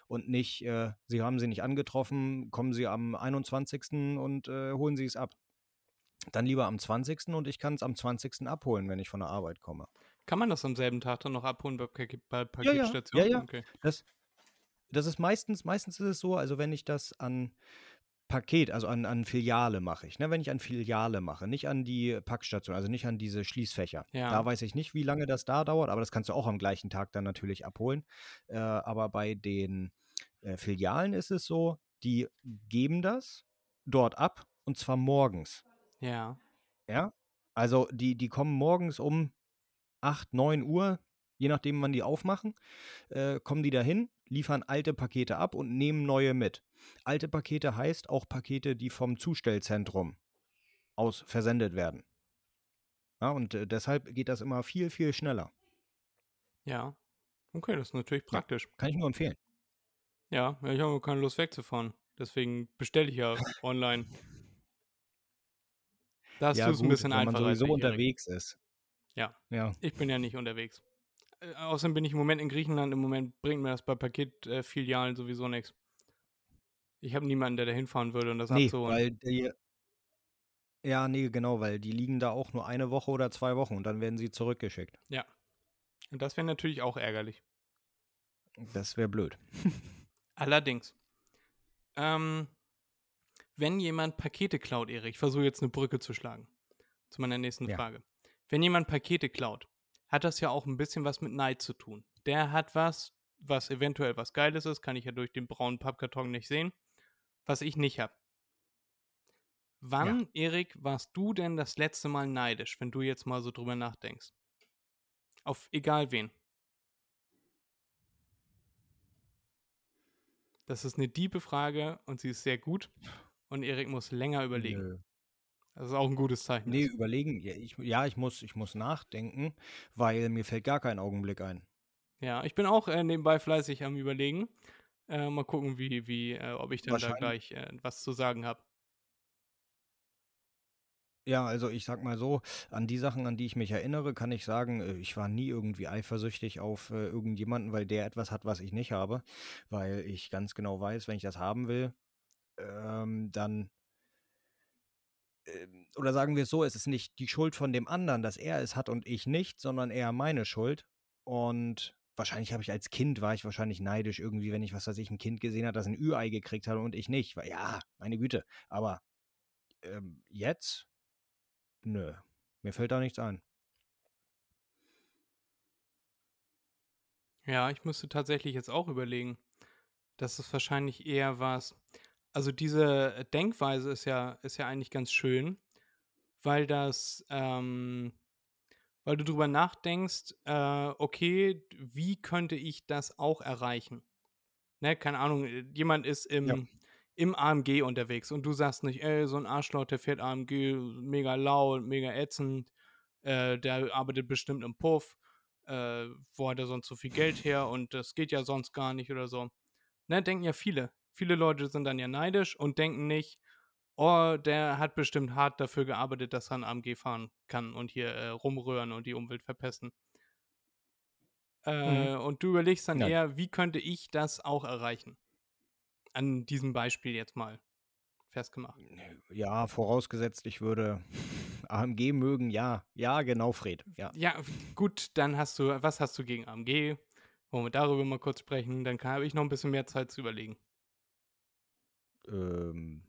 Und nicht, äh, Sie haben sie nicht angetroffen, kommen Sie am 21. und äh, holen Sie es ab. Dann lieber am 20. und ich kann es am 20. abholen, wenn ich von der Arbeit komme. Kann man das am selben Tag dann noch abholen bei, bei ja, Paketstationen? ja, ja. Okay. Das, das ist meistens, meistens ist es so, also wenn ich das an Paket, also an, an Filiale mache ich. Ne? Wenn ich an Filiale mache, nicht an die Packstation, also nicht an diese Schließfächer. Ja. Da weiß ich nicht, wie lange das da dauert, aber das kannst du auch am gleichen Tag dann natürlich abholen. Äh, aber bei den äh, Filialen ist es so, die geben das dort ab und zwar morgens. Ja. Ja. Also die, die kommen morgens um 8, 9 Uhr, je nachdem, wann die aufmachen, äh, kommen die dahin, liefern alte Pakete ab und nehmen neue mit. Alte Pakete heißt auch Pakete, die vom Zustellzentrum aus versendet werden. Ja, und äh, deshalb geht das immer viel, viel schneller. Ja. Okay, das ist natürlich Ja. praktisch. Kann ich nur empfehlen. Ja, ja ich habe keine Lust wegzufahren. Deswegen bestelle ich ja (laughs) online. Da hast ja, du es ein bisschen wenn man einfacher. sowieso unterwegs ist. Ja. Ja. Ich bin ja nicht unterwegs. Äh, außerdem bin ich im Moment in Griechenland. Im Moment bringt mir das bei Paketfilialen sowieso nichts. Ich habe niemanden, der da hinfahren würde und das Nee, abzuholen. weil die. Ja, nee, genau, weil die liegen da auch nur eine Woche oder zwei Wochen und dann werden sie zurückgeschickt. Ja. Und das wäre natürlich auch ärgerlich. Das wäre blöd. (laughs) Allerdings. Ähm, wenn jemand Pakete klaut, Erik, ich versuche jetzt eine Brücke zu schlagen zu meiner nächsten Ja. Frage. Wenn jemand Pakete klaut, hat das ja auch ein bisschen was mit Neid zu tun. Der hat was, was eventuell was Geiles ist, kann ich ja durch den braunen Pappkarton nicht sehen, was ich nicht habe. Wann, Erik, warst du denn das letzte Mal neidisch, wenn du jetzt mal so drüber nachdenkst? Auf egal wen. Das ist eine diebe Frage und sie ist sehr gut. Und Erik muss länger überlegen. Das ist auch ein gutes Zeichen. Nee, überlegen. Ja, ich, ja ich, muss, ich muss nachdenken, weil mir fällt gar kein Augenblick ein. Ja, ich bin auch äh, nebenbei fleißig am Überlegen. Äh, mal gucken, wie, wie, äh, ob ich denn da gleich äh, was zu sagen habe. Ja, also ich sag mal so, an die Sachen, an die ich mich erinnere, kann ich sagen, äh, ich war nie irgendwie eifersüchtig auf äh, irgendjemanden, weil der etwas hat, was ich nicht habe. Weil ich ganz genau weiß, wenn ich das haben will, ähm, dann. Ähm, Oder sagen wir es so, es ist nicht die Schuld von dem anderen, dass er es hat und ich nicht, sondern eher meine Schuld. Und wahrscheinlich habe ich als Kind, war ich wahrscheinlich neidisch irgendwie, wenn ich, was weiß ich, ein Kind gesehen hat, das ein Ü-Ei gekriegt hat und ich nicht. Ja, meine Güte. Aber ähm, jetzt? Nö, mir fällt da nichts ein. Ja, ich müsste tatsächlich jetzt auch überlegen. Das ist wahrscheinlich eher was. Also diese Denkweise ist ja, ist ja eigentlich ganz schön, weil das, ähm, weil du drüber nachdenkst, äh, okay, wie könnte ich das auch erreichen? Ne, keine Ahnung, äh, jemand ist im, Ja. im AMG unterwegs und du sagst nicht, ey, so ein Arschloch, der fährt AMG, mega laut, mega ätzend, äh, der arbeitet bestimmt im Puff, äh, wo hat er sonst so viel Geld her und das geht ja sonst gar nicht oder so. Ne, denken ja viele. Viele Leute sind dann ja neidisch und denken nicht, oh, der hat bestimmt hart dafür gearbeitet, dass er ein AMG fahren kann und hier äh, rumrühren und die Umwelt verpesten. Äh, Und du überlegst dann Nein. eher, wie könnte ich das auch erreichen? An diesem Beispiel jetzt mal festgemacht. Ja, vorausgesetzt, ich würde (laughs) AMG mögen, ja. Ja, genau, Fred. Ja. Ja, gut, dann hast du, was hast du gegen AMG? Wollen wir darüber mal kurz sprechen? Dann habe ich noch ein bisschen mehr Zeit zu überlegen. Ähm,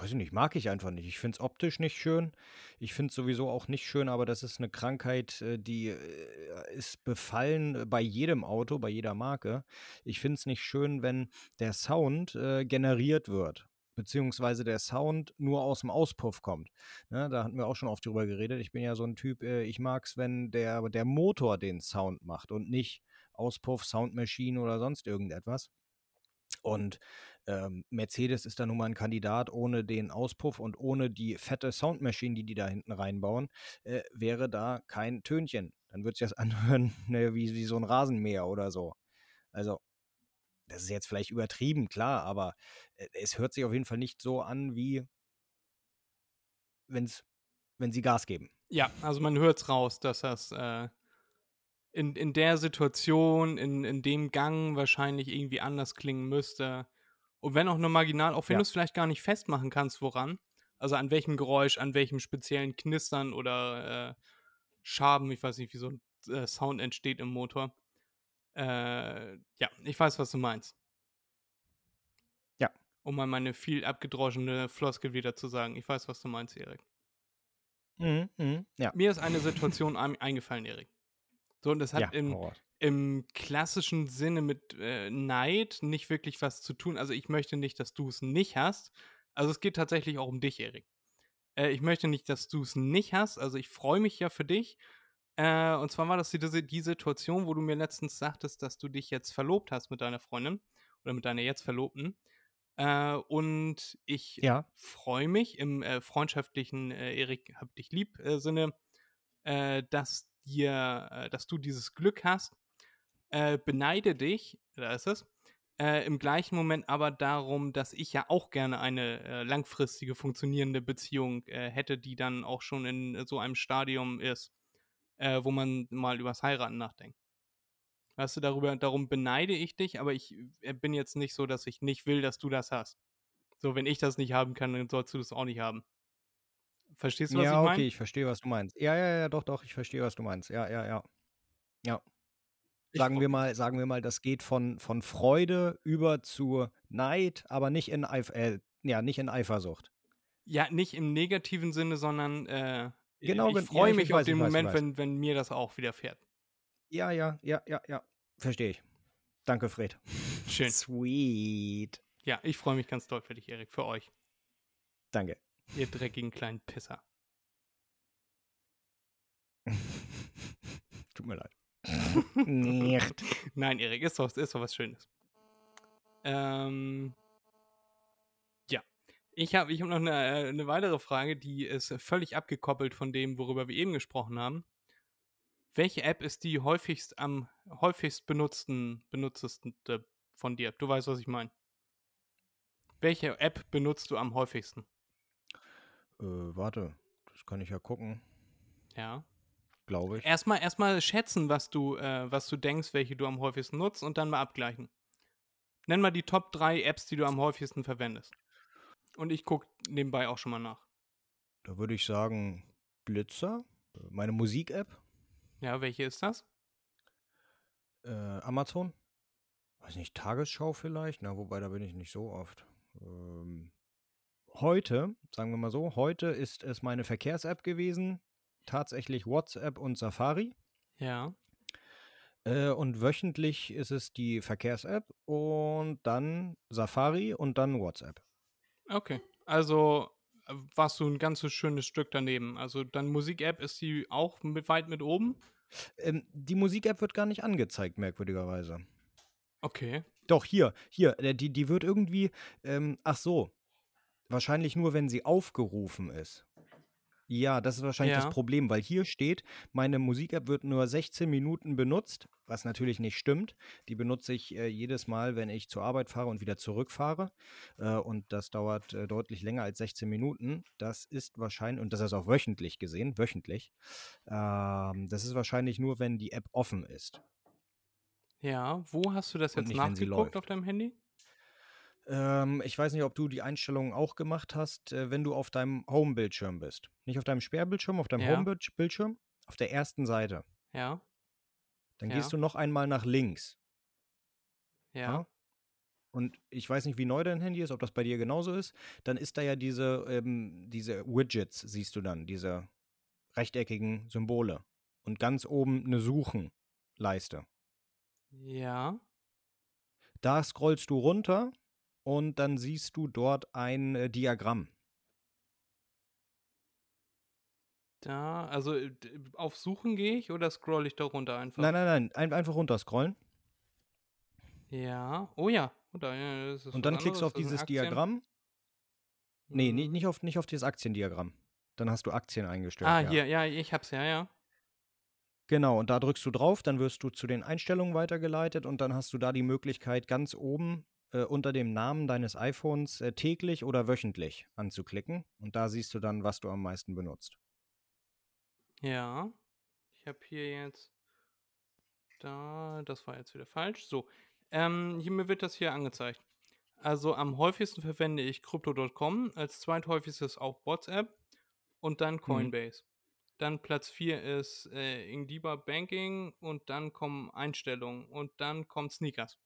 weiß ich nicht, mag ich einfach nicht. Ich finde es optisch nicht schön. Ich finde es sowieso auch nicht schön, aber das ist eine Krankheit, äh, die äh, ist befallen bei jedem Auto, bei jeder Marke. Ich finde es nicht schön, wenn der Sound äh, generiert wird. Beziehungsweise der Sound nur aus dem Auspuff kommt. Ne, da hatten wir auch schon oft drüber geredet. Ich bin ja so ein Typ, äh, ich mag es, wenn der, der Motor den Sound macht und nicht Auspuff, Soundmaschine oder sonst irgendetwas. Und ähm, Mercedes ist da nun mal ein Kandidat ohne den Auspuff und ohne die fette Soundmaschine, die die da hinten reinbauen, äh, wäre da kein Tönchen. Dann würde sich das (laughs) anhören ne, wie, wie so ein Rasenmäher oder so. Also, das ist jetzt vielleicht übertrieben, klar, aber äh, es hört sich auf jeden Fall nicht so an, wie wenn's, wenn sie Gas geben. Ja, also man hört es raus, dass das äh, in, in der Situation, in, in dem Gang wahrscheinlich irgendwie anders klingen müsste. Und wenn auch nur marginal, auch wenn Ja. du es vielleicht gar nicht festmachen kannst, woran. Also an welchem Geräusch, an welchem speziellen Knistern oder äh, Schaben, ich weiß nicht, wie so ein äh, Sound entsteht im Motor. Äh, ja, ich weiß, was du meinst. Um mal meine viel abgedroschene Floskel wieder zu sagen. Ich weiß, was du meinst, Erik. Mhm, mhm, ja. Mir ist eine Situation ein- eingefallen, Erik. So, und das hat ja, im. Im klassischen Sinne mit äh, Neid nicht wirklich was zu tun. Also ich möchte nicht, dass du es nicht hast. Also es geht tatsächlich auch um dich, Erik. Äh, ich möchte nicht, dass du es nicht hast. Also ich freue mich ja für dich. Äh, und zwar war das die, die Situation, wo du mir letztens sagtest, dass du dich jetzt verlobt hast mit deiner Freundin oder mit deiner jetzt Verlobten. Äh, und ich Ja. freue mich im äh, freundschaftlichen äh, Erik hab dich lieb Sinne, dass dir, dass du dieses Glück hast. Äh, beneide dich, da ist es, äh, im gleichen Moment aber darum, dass ich ja auch gerne eine äh, langfristige funktionierende Beziehung äh, hätte, die dann auch schon in äh, so einem Stadium ist, äh, wo man mal übers Heiraten nachdenkt. Weißt du, darüber, darum beneide ich dich, aber ich bin jetzt nicht so, dass ich nicht will, dass du das hast. So, wenn ich das nicht haben kann, dann sollst du das auch nicht haben. Verstehst du, was ja, ich okay, meine? ich verstehe, was du meinst. Ja, ja, ja, doch, doch, ich verstehe, was du meinst. Ja, ja, ja. Ja. Sagen wir mal, sagen wir mal, das geht von, von Freude über zu Neid, aber nicht in, Eif äh, ja, nicht in Eifersucht. Ja, nicht im negativen Sinne, sondern äh, Genau, ich ja, freue ich- mich ich auf den weiß, Moment, weiß. wenn, wenn mir das auch widerfährt. Ja, ja, ja, ja, ja. Verstehe ich. Danke, Fred. (laughs) Schön. Sweet. Ja, ich freue mich ganz doll für dich, Erik, für euch, Danke. ihr dreckigen kleinen Pisser. (laughs) Tut mir leid. Nicht. Nein, Erik, ist doch, ist doch was Schönes. Ähm, ja. Ich habe ich hab noch eine, äh, eine weitere Frage, die ist völlig abgekoppelt von dem, worüber wir eben gesprochen haben. Welche App ist die häufigst am häufigst benutzten, benutzteste von dir? Du weißt, was ich meine. Welche App benutzt du am häufigsten? Äh, warte, das kann ich ja gucken, Ja. Glaube ich. Erstmal erstmal schätzen, was du, äh, was du denkst, welche du am häufigsten nutzt und dann mal abgleichen. Nenn mal die Top 3 Apps, die du am häufigsten verwendest. Und ich gucke nebenbei auch schon mal nach. Da würde ich sagen, Blitzer, meine Musik-App, Ja, welche ist das? äh, Amazon, weiß nicht, Tagesschau vielleicht, na, wobei da bin ich nicht so oft. Ähm, heute, sagen wir mal so, heute ist es meine Verkehrs-App gewesen, tatsächlich WhatsApp und Safari. Ja. Äh, und wöchentlich ist es die Verkehrs-App und dann Safari und dann WhatsApp. Okay. Also äh, warst du ein ganzes schönes Stück daneben. Also dann Musik-App ist die auch mit, weit mit oben? Ähm, die Musik-App wird gar nicht angezeigt, merkwürdigerweise. Okay. Doch, hier, hier, äh, die, die wird irgendwie, ähm, ach so, wahrscheinlich nur, wenn sie aufgerufen ist. Ja, das ist wahrscheinlich Ja. das Problem, weil hier steht, meine Musik-App wird nur 16 Minuten benutzt, was natürlich nicht stimmt. Die benutze ich äh, jedes Mal, wenn ich zur Arbeit fahre und wieder zurückfahre. Äh, und das dauert äh, deutlich länger als 16 Minuten. Das ist wahrscheinlich, und das ist auch wöchentlich gesehen, wöchentlich. Ähm, das ist wahrscheinlich nur, wenn die App offen ist. Ja, wo hast du das jetzt nicht, nachgeguckt auf deinem Handy? Ähm, ich weiß nicht, ob du die Einstellungen auch gemacht hast, äh, wenn du auf deinem Home-Bildschirm bist. Nicht auf deinem Sperrbildschirm, auf deinem Ja. Home-Bildschirm, auf der ersten Seite. Ja. Dann Ja. gehst du noch einmal nach links. Ja. Ja. Und ich weiß nicht, wie neu dein Handy ist, ob das bei dir genauso ist. Dann ist da ja diese, ähm, diese Widgets, siehst du dann, diese rechteckigen Symbole. Und ganz oben eine Suchenleiste. Ja. Da scrollst du runter und dann siehst du dort ein äh, Diagramm. Da, also äh, auf Suchen gehe ich oder scroll ich da runter einfach? Nein, nein, nein, ein, einfach runterscrollen. Ja. Oh ja. Oh, da, ja Und dann klickst du auf dieses. Diagramm. Nee, Mhm. nicht, nicht, auf, nicht auf dieses Aktiendiagramm. Dann hast du Aktien eingestellt. Ah, ja. hier, ja, ich hab's, ja, ja. Genau, und da drückst du drauf, dann wirst du zu den Einstellungen weitergeleitet und dann hast du da die Möglichkeit, ganz oben äh, unter dem Namen deines iPhones äh, täglich oder wöchentlich anzuklicken. Und da siehst du dann, was du am meisten benutzt. Ja. Ich habe hier jetzt. Da, das war jetzt wieder falsch. So. Ähm, hier, mir wird das hier angezeigt. Also am häufigsten verwende ich Crypto.com, als zweithäufigstes auch WhatsApp und dann Coinbase. Dann Platz 4 ist äh, Ingdiba Banking und dann kommen Einstellungen und dann kommt Sneakers.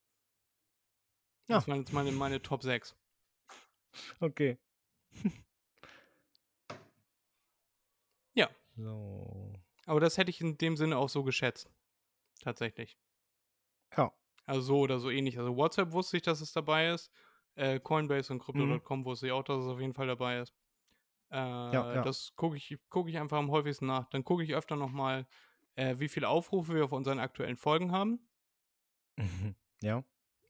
Ja. Das waren jetzt meine, meine Top 6. Okay. (laughs) Ja. So. Aber das hätte ich in dem Sinne auch so geschätzt. Tatsächlich. Ja. Also so oder so ähnlich. Also WhatsApp wusste ich, dass es dabei ist. Äh, Coinbase und Mhm. Crypto.com wusste ich auch, dass es auf jeden Fall dabei ist. Äh, ja. Das gucke ich, guck ich einfach am häufigsten nach. Dann gucke ich öfter nochmal, äh, wie viele Aufrufe wir auf unseren aktuellen Folgen haben. Mhm. (laughs) Ja.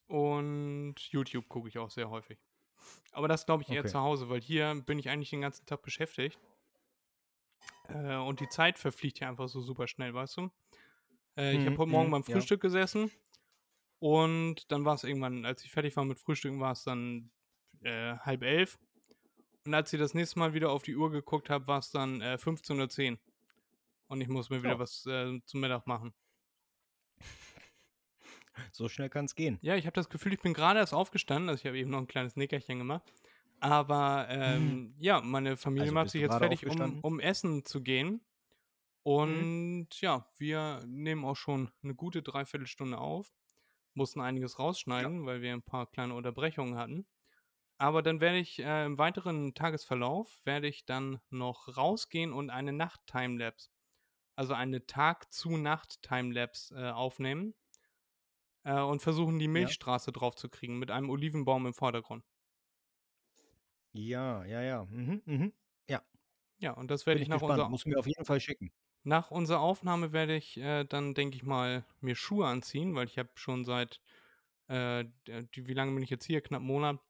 Und YouTube gucke ich auch sehr häufig. Aber das glaube ich eher Okay. zu Hause, weil hier bin ich eigentlich den ganzen Tag beschäftigt. Äh, und die Zeit verfliegt hier einfach so super schnell, weißt du? Äh, ich habe Mhm, heute Morgen mhm, beim ja. Frühstück gesessen und dann war es irgendwann, als ich fertig war mit Frühstücken, war es dann äh, halb elf. Und als ich das nächste Mal wieder auf die Uhr geguckt habe, war es dann äh, 15.10 Uhr. Und ich muss mir wieder Ja. was äh, zum Mittag machen. So schnell kann es gehen. Ja, ich habe das Gefühl, ich bin gerade erst aufgestanden. Also ich habe eben noch ein kleines Nickerchen gemacht. Aber ähm, ja, meine Familie Also macht sich jetzt fertig, um, um essen zu gehen. Und ja, wir nehmen auch schon eine gute Dreiviertelstunde auf. Mussten einiges rausschneiden, weil wir ein paar kleine Unterbrechungen hatten. Aber dann werde ich äh, im weiteren Tagesverlauf werde ich dann noch rausgehen und eine Nacht-Timelapse, also eine Tag-zu-Nacht-Timelapse äh, aufnehmen äh, und versuchen, die Milchstraße drauf zu kriegen mit einem Olivenbaum im Vordergrund. Ja, ja, ja. Mhm, mhm. Ja, und das werde ich ich nach unserer, Muss mir auf jeden Fall schicken. nach unserer Aufnahme werde ich äh, dann, denke ich mal, mir Schuhe anziehen, weil ich habe schon seit, äh, wie lange bin ich jetzt hier? Knapp einen Monat,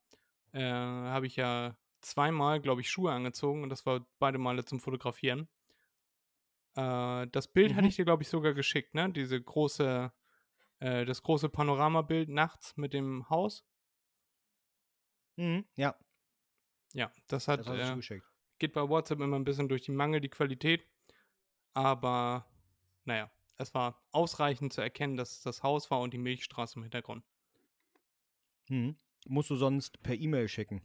äh, habe ich ja zweimal, glaube ich, Schuhe angezogen und das war beide Male zum Fotografieren. Äh, das Bild hatte Mhm. ich dir, glaube ich, sogar geschickt, ne? Diese große, äh, das große Panoramabild nachts mit dem Haus. Mhm. Ja, Ja, das hat, das äh, geht bei WhatsApp immer ein bisschen durch die Mangel die Qualität. Aber naja, es war ausreichend zu erkennen, dass es das Haus war und die Milchstraße im Hintergrund. Mhm. Musst du sonst per E-Mail schicken.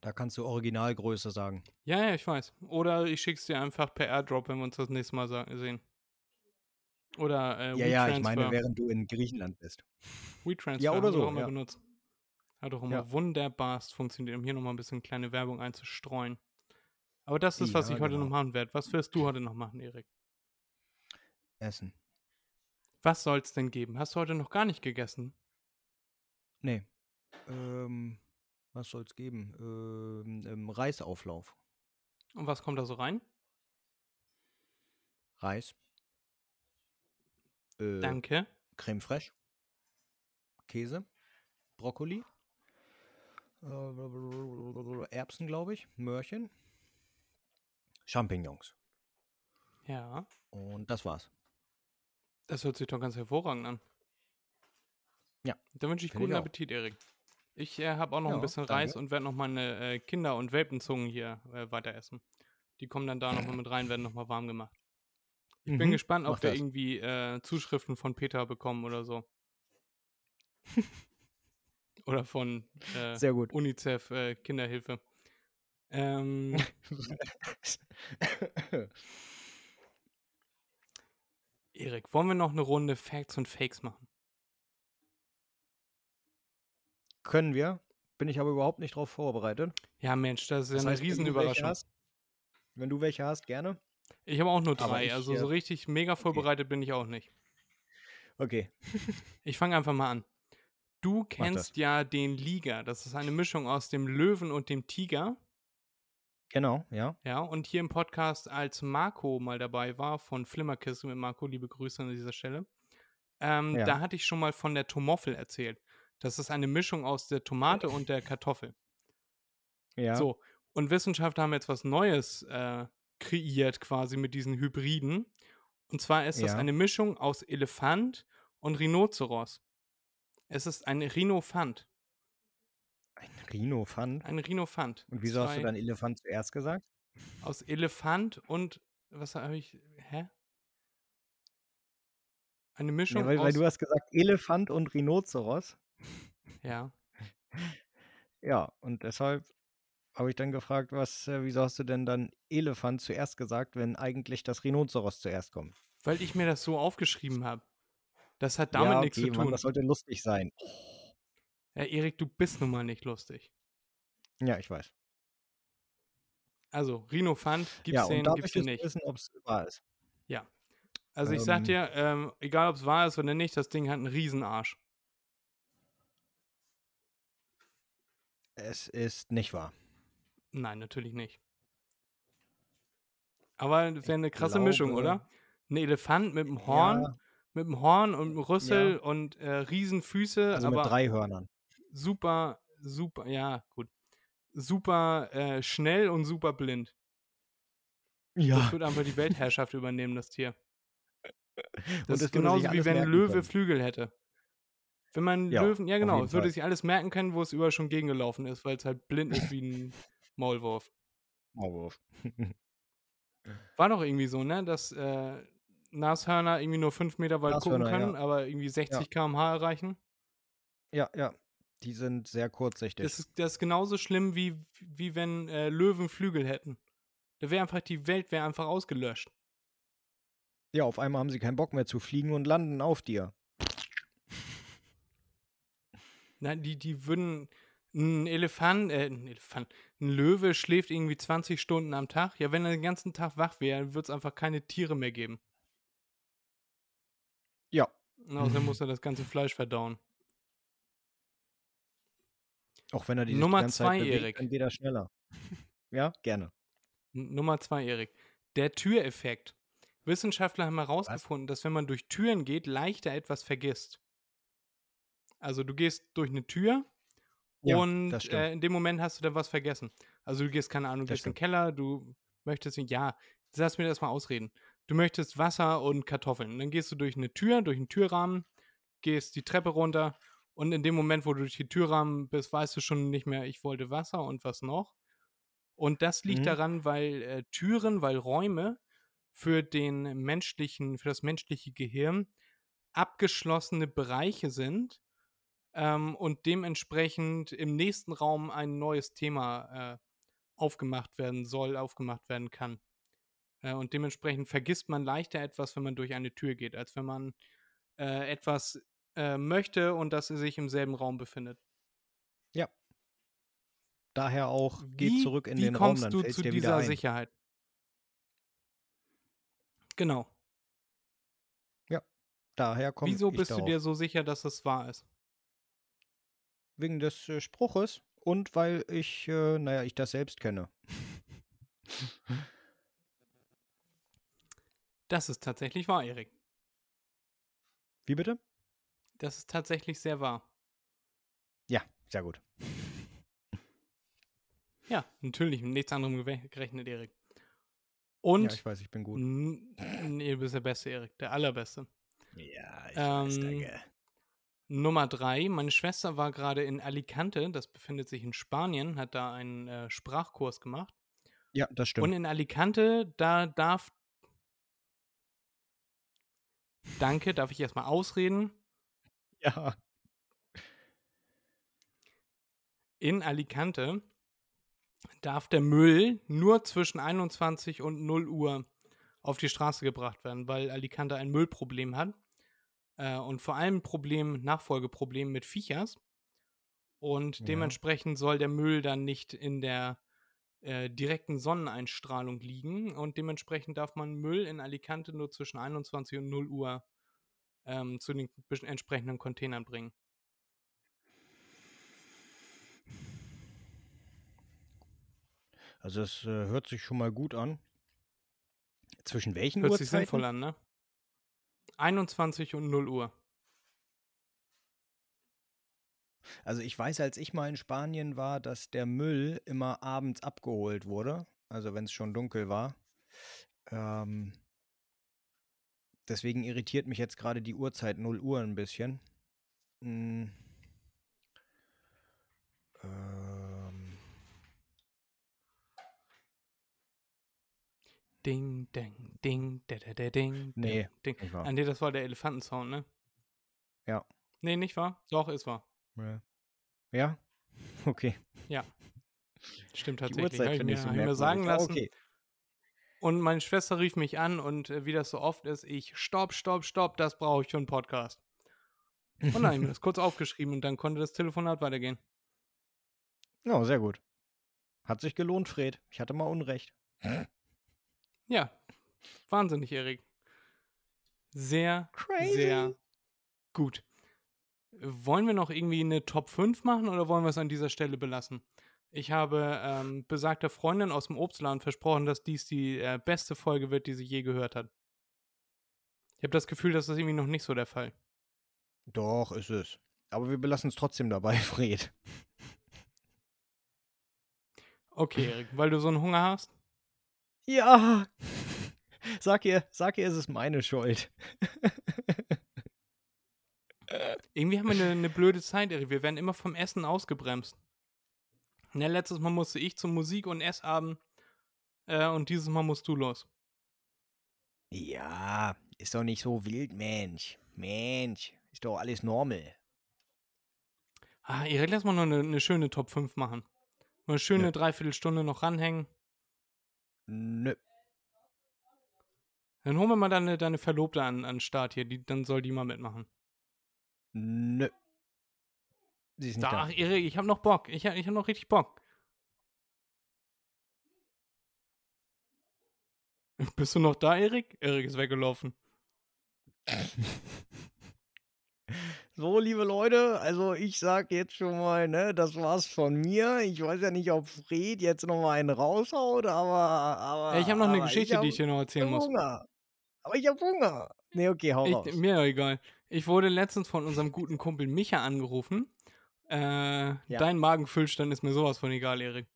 Da kannst du Originalgröße sagen. Ja, ja, ich weiß. Oder ich schick's dir einfach per Airdrop, wenn wir uns das nächste Mal sehen. Oder äh, Ja, ja, ich meine, während du in Griechenland bist. WeTransfer Ja, oder so, auch immer ja. benutzt. Hat auch immer Ja. wunderbarst funktioniert, um hier nochmal ein bisschen kleine Werbung einzustreuen. Aber das ist, was Ja, ich heute genau. noch machen werde. Was wirst du heute noch machen, Erik? Essen. Was soll's denn geben? Hast du heute noch gar nicht gegessen? Nee. Ähm, was soll's geben? Ähm, ähm, Reisauflauf. Und was kommt da so rein? Reis. Äh, Danke. Creme fraiche. Käse. Brokkoli. Äh, Erbsen, glaube ich. Möhrchen. Champignons. Ja. Und das war's. Das hört sich doch ganz hervorragend an. Ja, Dann wünsche ich ich guten auch. Appetit, Erik. Ich äh, habe auch noch ein Ja, bisschen Reis danke. und werde noch meine äh, Kinder- und Welpenzungen hier äh, weiter essen. Die kommen dann da nochmal (clears throat) mit rein, werden nochmal warm gemacht. Ich bin Mhm, gespannt, ob mach wir das. irgendwie äh, Zuschriften von Peter bekommen oder so. (laughs) oder von äh, Sehr gut. UNICEF äh, Kinderhilfe. Ähm, (laughs) Erik, wollen wir noch eine Runde Facts und Fakes machen? Können wir. Bin ich aber überhaupt nicht drauf vorbereitet. Ja, Mensch, das ist ja Das eine heißt, welche Riesenüberraschung. Wenn du welche hast, gerne. Ich habe auch nur drei, ich, also so richtig mega vorbereitet bin ich auch nicht. Okay. (laughs) Ich fange einfach mal an. Du kennst ja den Liga. Das ist eine Mischung aus dem Löwen und dem Tiger. Genau, ja. Ja, und hier im Podcast, als Marco mal dabei war von Flimmerkissen mit Marco, liebe Grüße an dieser Stelle, ähm, Ja. da hatte ich schon mal von der Tomoffel erzählt. Das ist eine Mischung aus der Tomate und der Kartoffel. Ja. So, und Wissenschaftler haben jetzt was Neues äh, kreiert quasi mit diesen Hybriden. Und zwar ist das Ja. eine Mischung aus Elefant und Rhinoceros. Es ist ein Rhinophant. Ein Rhinophant. Ein Rhinophant. Und wieso hast du Zwei- dann Elefant zuerst gesagt? Aus Elefant und was habe ich? Hä? Eine Mischung Ja, weil, aus. weil du hast gesagt Elefant und Rhinoceros. ja. (laughs) Ja, und deshalb habe ich dann gefragt, was, äh, wieso hast du denn dann Elefant zuerst gesagt, wenn eigentlich das Rhinoceros zuerst kommt? Weil ich mir das so aufgeschrieben habe. Das hat damit ja, nichts zu okay, Mann, tun. das sollte lustig sein. ja, Erik, du bist nun mal nicht lustig. Ja, ich weiß. Also, Rhinofant, gibt's Ja, und den, da gibt's den ich nicht. wissen, ob es wahr ist. Ja. Also ich sag Ähm. dir, ähm, egal ob es wahr ist oder nicht, das Ding hat einen Riesenarsch. Es ist nicht wahr. Nein, natürlich nicht. Aber das wäre eine krasse Mischung, glaube- oder? Ein Elefant mit einem Horn, Ja, mit einem Horn und einem Rüssel und äh, Riesenfüße, also aber mit drei Hörnern. super, super, ja, gut. Super äh, schnell und super blind. Das Ja. wird einfach die (laughs) Weltherrschaft übernehmen, das Tier. Das es ist würde genauso wie wenn ein Löwe können. Flügel hätte. Wenn man Ja, Löwen, ja genau, würde sich alles merken können, wo es überall schon gegengelaufen ist, weil es halt blind ist wie ein (laughs) Maulwurf. Maulwurf. (laughs) War doch irgendwie so, ne? Dass äh, Nashörner irgendwie nur 5 Meter weit gucken können, ja. aber irgendwie 60 km/h erreichen. Ja, ja. Die sind sehr kurzsichtig. Das ist, das ist genauso schlimm, wie, wie wenn äh, Löwen Flügel hätten. Da wäre einfach, die Welt wäre einfach ausgelöscht. ja, auf einmal haben sie keinen Bock mehr zu fliegen und landen auf dir. Nein, die, die würden. Ein Elefant, äh, ein Elefant, ein Löwe schläft irgendwie 20 Stunden am Tag. Ja, wenn er den ganzen Tag wach wäre, würde es einfach keine Tiere mehr geben. Ja. Außerdem muss er das ganze Fleisch verdauen. Auch wenn er die Nummer die ganze Zeit zwei, bewegt, Erik. dann geht er schneller. ja, gerne. N- Nummer zwei, Erik. Der Türeffekt. Wissenschaftler haben herausgefunden, dass wenn man durch Türen geht, leichter etwas vergisst. Also du gehst durch eine Tür Ja, und stimmt. äh, in dem Moment hast du dann was vergessen. Also du gehst, keine Ahnung, du Das gehst in den stimmt. Keller, du möchtest, ja, lass mir das mal ausreden. Du möchtest Wasser und Kartoffeln. Dann gehst du durch eine Tür, durch einen Türrahmen, gehst die Treppe runter und in dem Moment, wo du durch die Türrahmen bist, weißt du schon nicht mehr, ich wollte Wasser und was noch. Und das liegt Mhm. daran, weil äh, Türen, weil Räume für den menschlichen, für das menschliche Gehirn abgeschlossene Bereiche sind ähm, und dementsprechend im nächsten Raum ein neues Thema äh, aufgemacht werden soll, aufgemacht werden kann. Äh, und dementsprechend vergisst man leichter etwas, wenn man durch eine Tür geht, als wenn man äh, etwas äh, möchte und das sich im selben Raum befindet. Daher auch, geh Wie, zurück in wie den Raum, kommst dann du fällt's zu dir wieder dieser ein. Sicherheit? Genau. Daher komme Wieso bist du dir so sicher, dass es wahr ist? Wegen des äh, Spruches und weil ich, äh, naja, ich das selbst kenne. Das ist tatsächlich wahr, Erik. Wie bitte? Das ist tatsächlich sehr wahr. Ja, sehr gut. (laughs) Ja, natürlich, mit nichts anderem gerechnet, Erik. Und ja, ich weiß, ich bin gut. Nee, du bist der Beste, Erik. Der Allerbeste. Ja, ich Ähm, Nummer drei. Meine Schwester war gerade in Alicante, das befindet sich in Spanien, hat da einen äh, Sprachkurs gemacht. Ja, das stimmt. Und in Alicante, da darf. Danke, darf ich erstmal ausreden? ja. In Alicante darf der Müll nur zwischen 21 und 0 Uhr auf die Straße gebracht werden, weil Alicante ein Müllproblem hat. Äh, und vor allem Problem, Nachfolgeproblem mit Viechers. Und Ja. dementsprechend soll der Müll dann nicht in der äh, direkten Sonneneinstrahlung liegen. Und dementsprechend darf man Müll in Alicante nur zwischen 21 und 0 Uhr ähm, zu den entsprechenden Containern bringen. Also es äh, hört sich schon mal gut an. Zwischen welchen Hört sich Uhrzeiten? sinnvoll an, ne? 21 und 0 Uhr. Also ich weiß, als ich mal in Spanien war, dass der Müll immer abends abgeholt wurde. Also wenn es schon dunkel war. Ähm, deswegen irritiert mich jetzt gerade die Uhrzeit 0 Uhr ein bisschen. Hm. Ding, ding, ding, da, da, da, ding, Nee, ding, nicht wahr. Ah, nee, das war der Elefantensound, ne? Ja. Nee, nicht wahr? Doch, ist wahr. Ja? Ja? (laughs) Okay. Stimmt Die tatsächlich. Uhrzeit Hab ich mir, ich so mir sagen Aber lassen. Okay. Und meine Schwester rief mich an und äh, wie das so oft ist, ich, stopp, stopp, stopp, das brauche ich für einen Podcast. Und dann habe ich mir das kurz aufgeschrieben und dann konnte das Telefonat weitergehen. Ja, sehr gut. Hat sich gelohnt, Fred. Ich hatte mal Unrecht. Ja, wahnsinnig, Erik. Sehr, Crazy. sehr gut. Wollen wir noch irgendwie eine Top 5 machen oder wollen wir es an dieser Stelle belassen? Ich habe ähm, besagter Freundin aus dem Obstladen versprochen, dass dies die äh, beste Folge wird, die sie je gehört hat. Ich habe das Gefühl, das ist irgendwie noch nicht so der Fall. Doch, ist es. Aber wir belassen es trotzdem dabei, (laughs) Fred. Okay, Erik, weil du so einen Hunger hast? Ja. Sag ihr, sag ihr, es ist meine Schuld. Irgendwie haben wir eine, eine blöde Zeit, Erik. Wir werden immer vom Essen ausgebremst. Ne, letztes Mal musste ich zum Musik- und Essabend äh, und dieses Mal musst du los. Ja, ist doch nicht so wild, Mensch. Mensch, ist doch alles normal. Ah, Erik, lass mal noch eine, eine schöne Top 5 machen. Mal eine schöne Ja. Dreiviertelstunde noch ranhängen. Nö. Dann holen wir mal deine, deine Verlobte an, an den Start hier. Die, dann soll die mal mitmachen. Nö. Sie ist nicht Da, ach, Erik, ich hab noch Bock. Ich hab, ich hab noch richtig Bock. (laughs) Bist du noch da, Erik? Erik ist weggelaufen. (laughs) So, liebe Leute, also ich sag jetzt schon mal, ne, das war's von mir. Ich weiß ja nicht, ob Fred jetzt noch mal einen raushaut, aber. aber ich habe noch eine Geschichte, hab, die ich dir noch erzählen muss. Hunger. Aber ich hab Hunger. Nee, okay, hau raus. Ich, mir doch egal. Ich wurde letztens von unserem guten Kumpel Micha angerufen. Äh, Dein Magenfüllstand ist mir sowas von egal, Erik.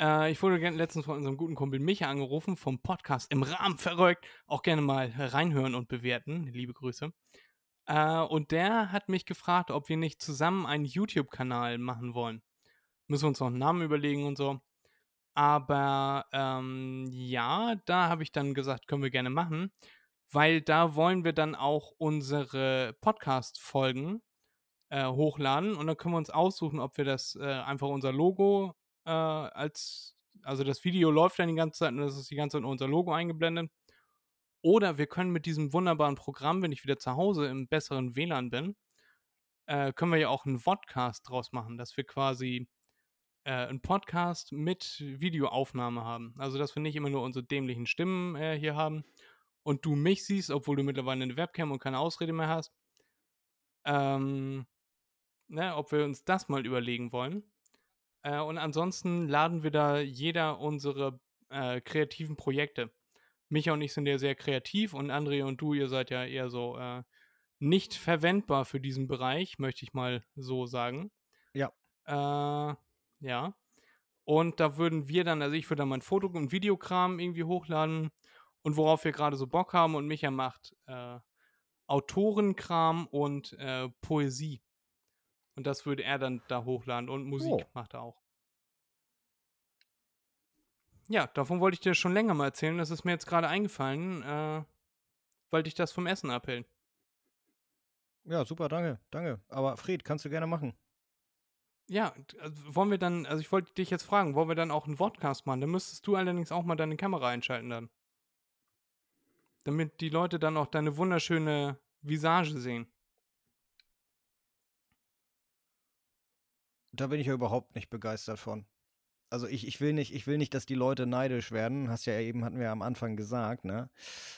Äh, ich wurde letztens von unserem guten Kumpel Micha angerufen vom Podcast im Rahmen verrückt. Auch gerne mal reinhören und bewerten. Liebe Grüße. Äh, und der hat mich gefragt, ob wir nicht zusammen einen YouTube-Kanal machen wollen. Müssen wir uns noch einen Namen überlegen und so. Aber ähm, ja, da habe ich dann gesagt, können wir gerne machen weil da wollen wir dann auch unsere Podcast-Folgen äh, hochladen und dann können wir uns aussuchen, ob wir das äh, einfach unser Logo äh, als, also das Video läuft dann die ganze Zeit und das ist die ganze Zeit unser Logo eingeblendet. Oder wir können mit diesem wunderbaren Programm, wenn ich wieder zu Hause im besseren WLAN bin, äh, können wir ja auch einen Vodcast draus machen, dass wir quasi äh, einen Podcast mit Videoaufnahme haben. Also, dass wir nicht immer nur unsere dämlichen Stimmen äh, hier haben und du mich siehst, obwohl du mittlerweile eine Webcam und keine Ausrede mehr hast. Ähm, ne, ob wir uns das mal überlegen wollen. Äh, und ansonsten laden wir da jeder unsere äh, kreativen Projekte. Micha und ich sind ja sehr kreativ und André und du, ihr seid ja eher so äh, nicht verwendbar für diesen Bereich, möchte ich mal so sagen. Ja. Äh, ja. Und da würden wir dann, also ich würde dann mein Foto- und Videokram irgendwie hochladen und worauf wir gerade so Bock haben und Micha macht äh, Autorenkram und äh, Poesie. Und das würde er dann da hochladen und Musik Oh. macht er auch. Ja, davon wollte ich dir schon länger mal erzählen. Das ist mir jetzt gerade eingefallen, äh, weil dich das vom Essen abhält. Ja, super, danke, danke. Aber Fred, kannst du gerne machen. Ja, also wollen wir dann, also ich wollte dich jetzt fragen, wollen wir dann auch einen Podcast machen? Dann müsstest du allerdings auch mal deine Kamera einschalten dann. Damit die Leute dann auch deine wunderschöne Visage sehen. Da bin ich ja überhaupt nicht begeistert von. Also ich, ich will nicht, ich will nicht, dass die Leute neidisch werden. Hast ja eben, hatten wir ja am Anfang gesagt, ne?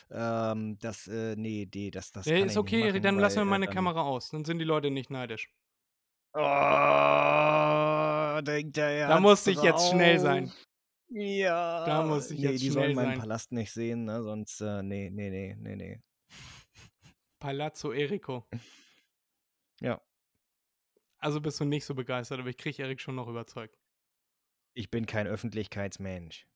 Ähm, das, äh, nee, nee, das, das Ja, kann ist okay, machen, dann lassen wir weil, äh, meine dann- Kamera aus. Dann sind die Leute nicht neidisch. Oh, denkt er Da musste ich jetzt schnell sein. Ja. Da muss ich nee, jetzt die schnell sollen meinen sein. Palast nicht sehen, ne? Sonst, äh, nee, nee, nee, nee, nee. Palazzo Eriko. Ja. Also bist du nicht so begeistert, aber ich kriege Erik schon noch überzeugt. Ich bin kein Öffentlichkeitsmensch.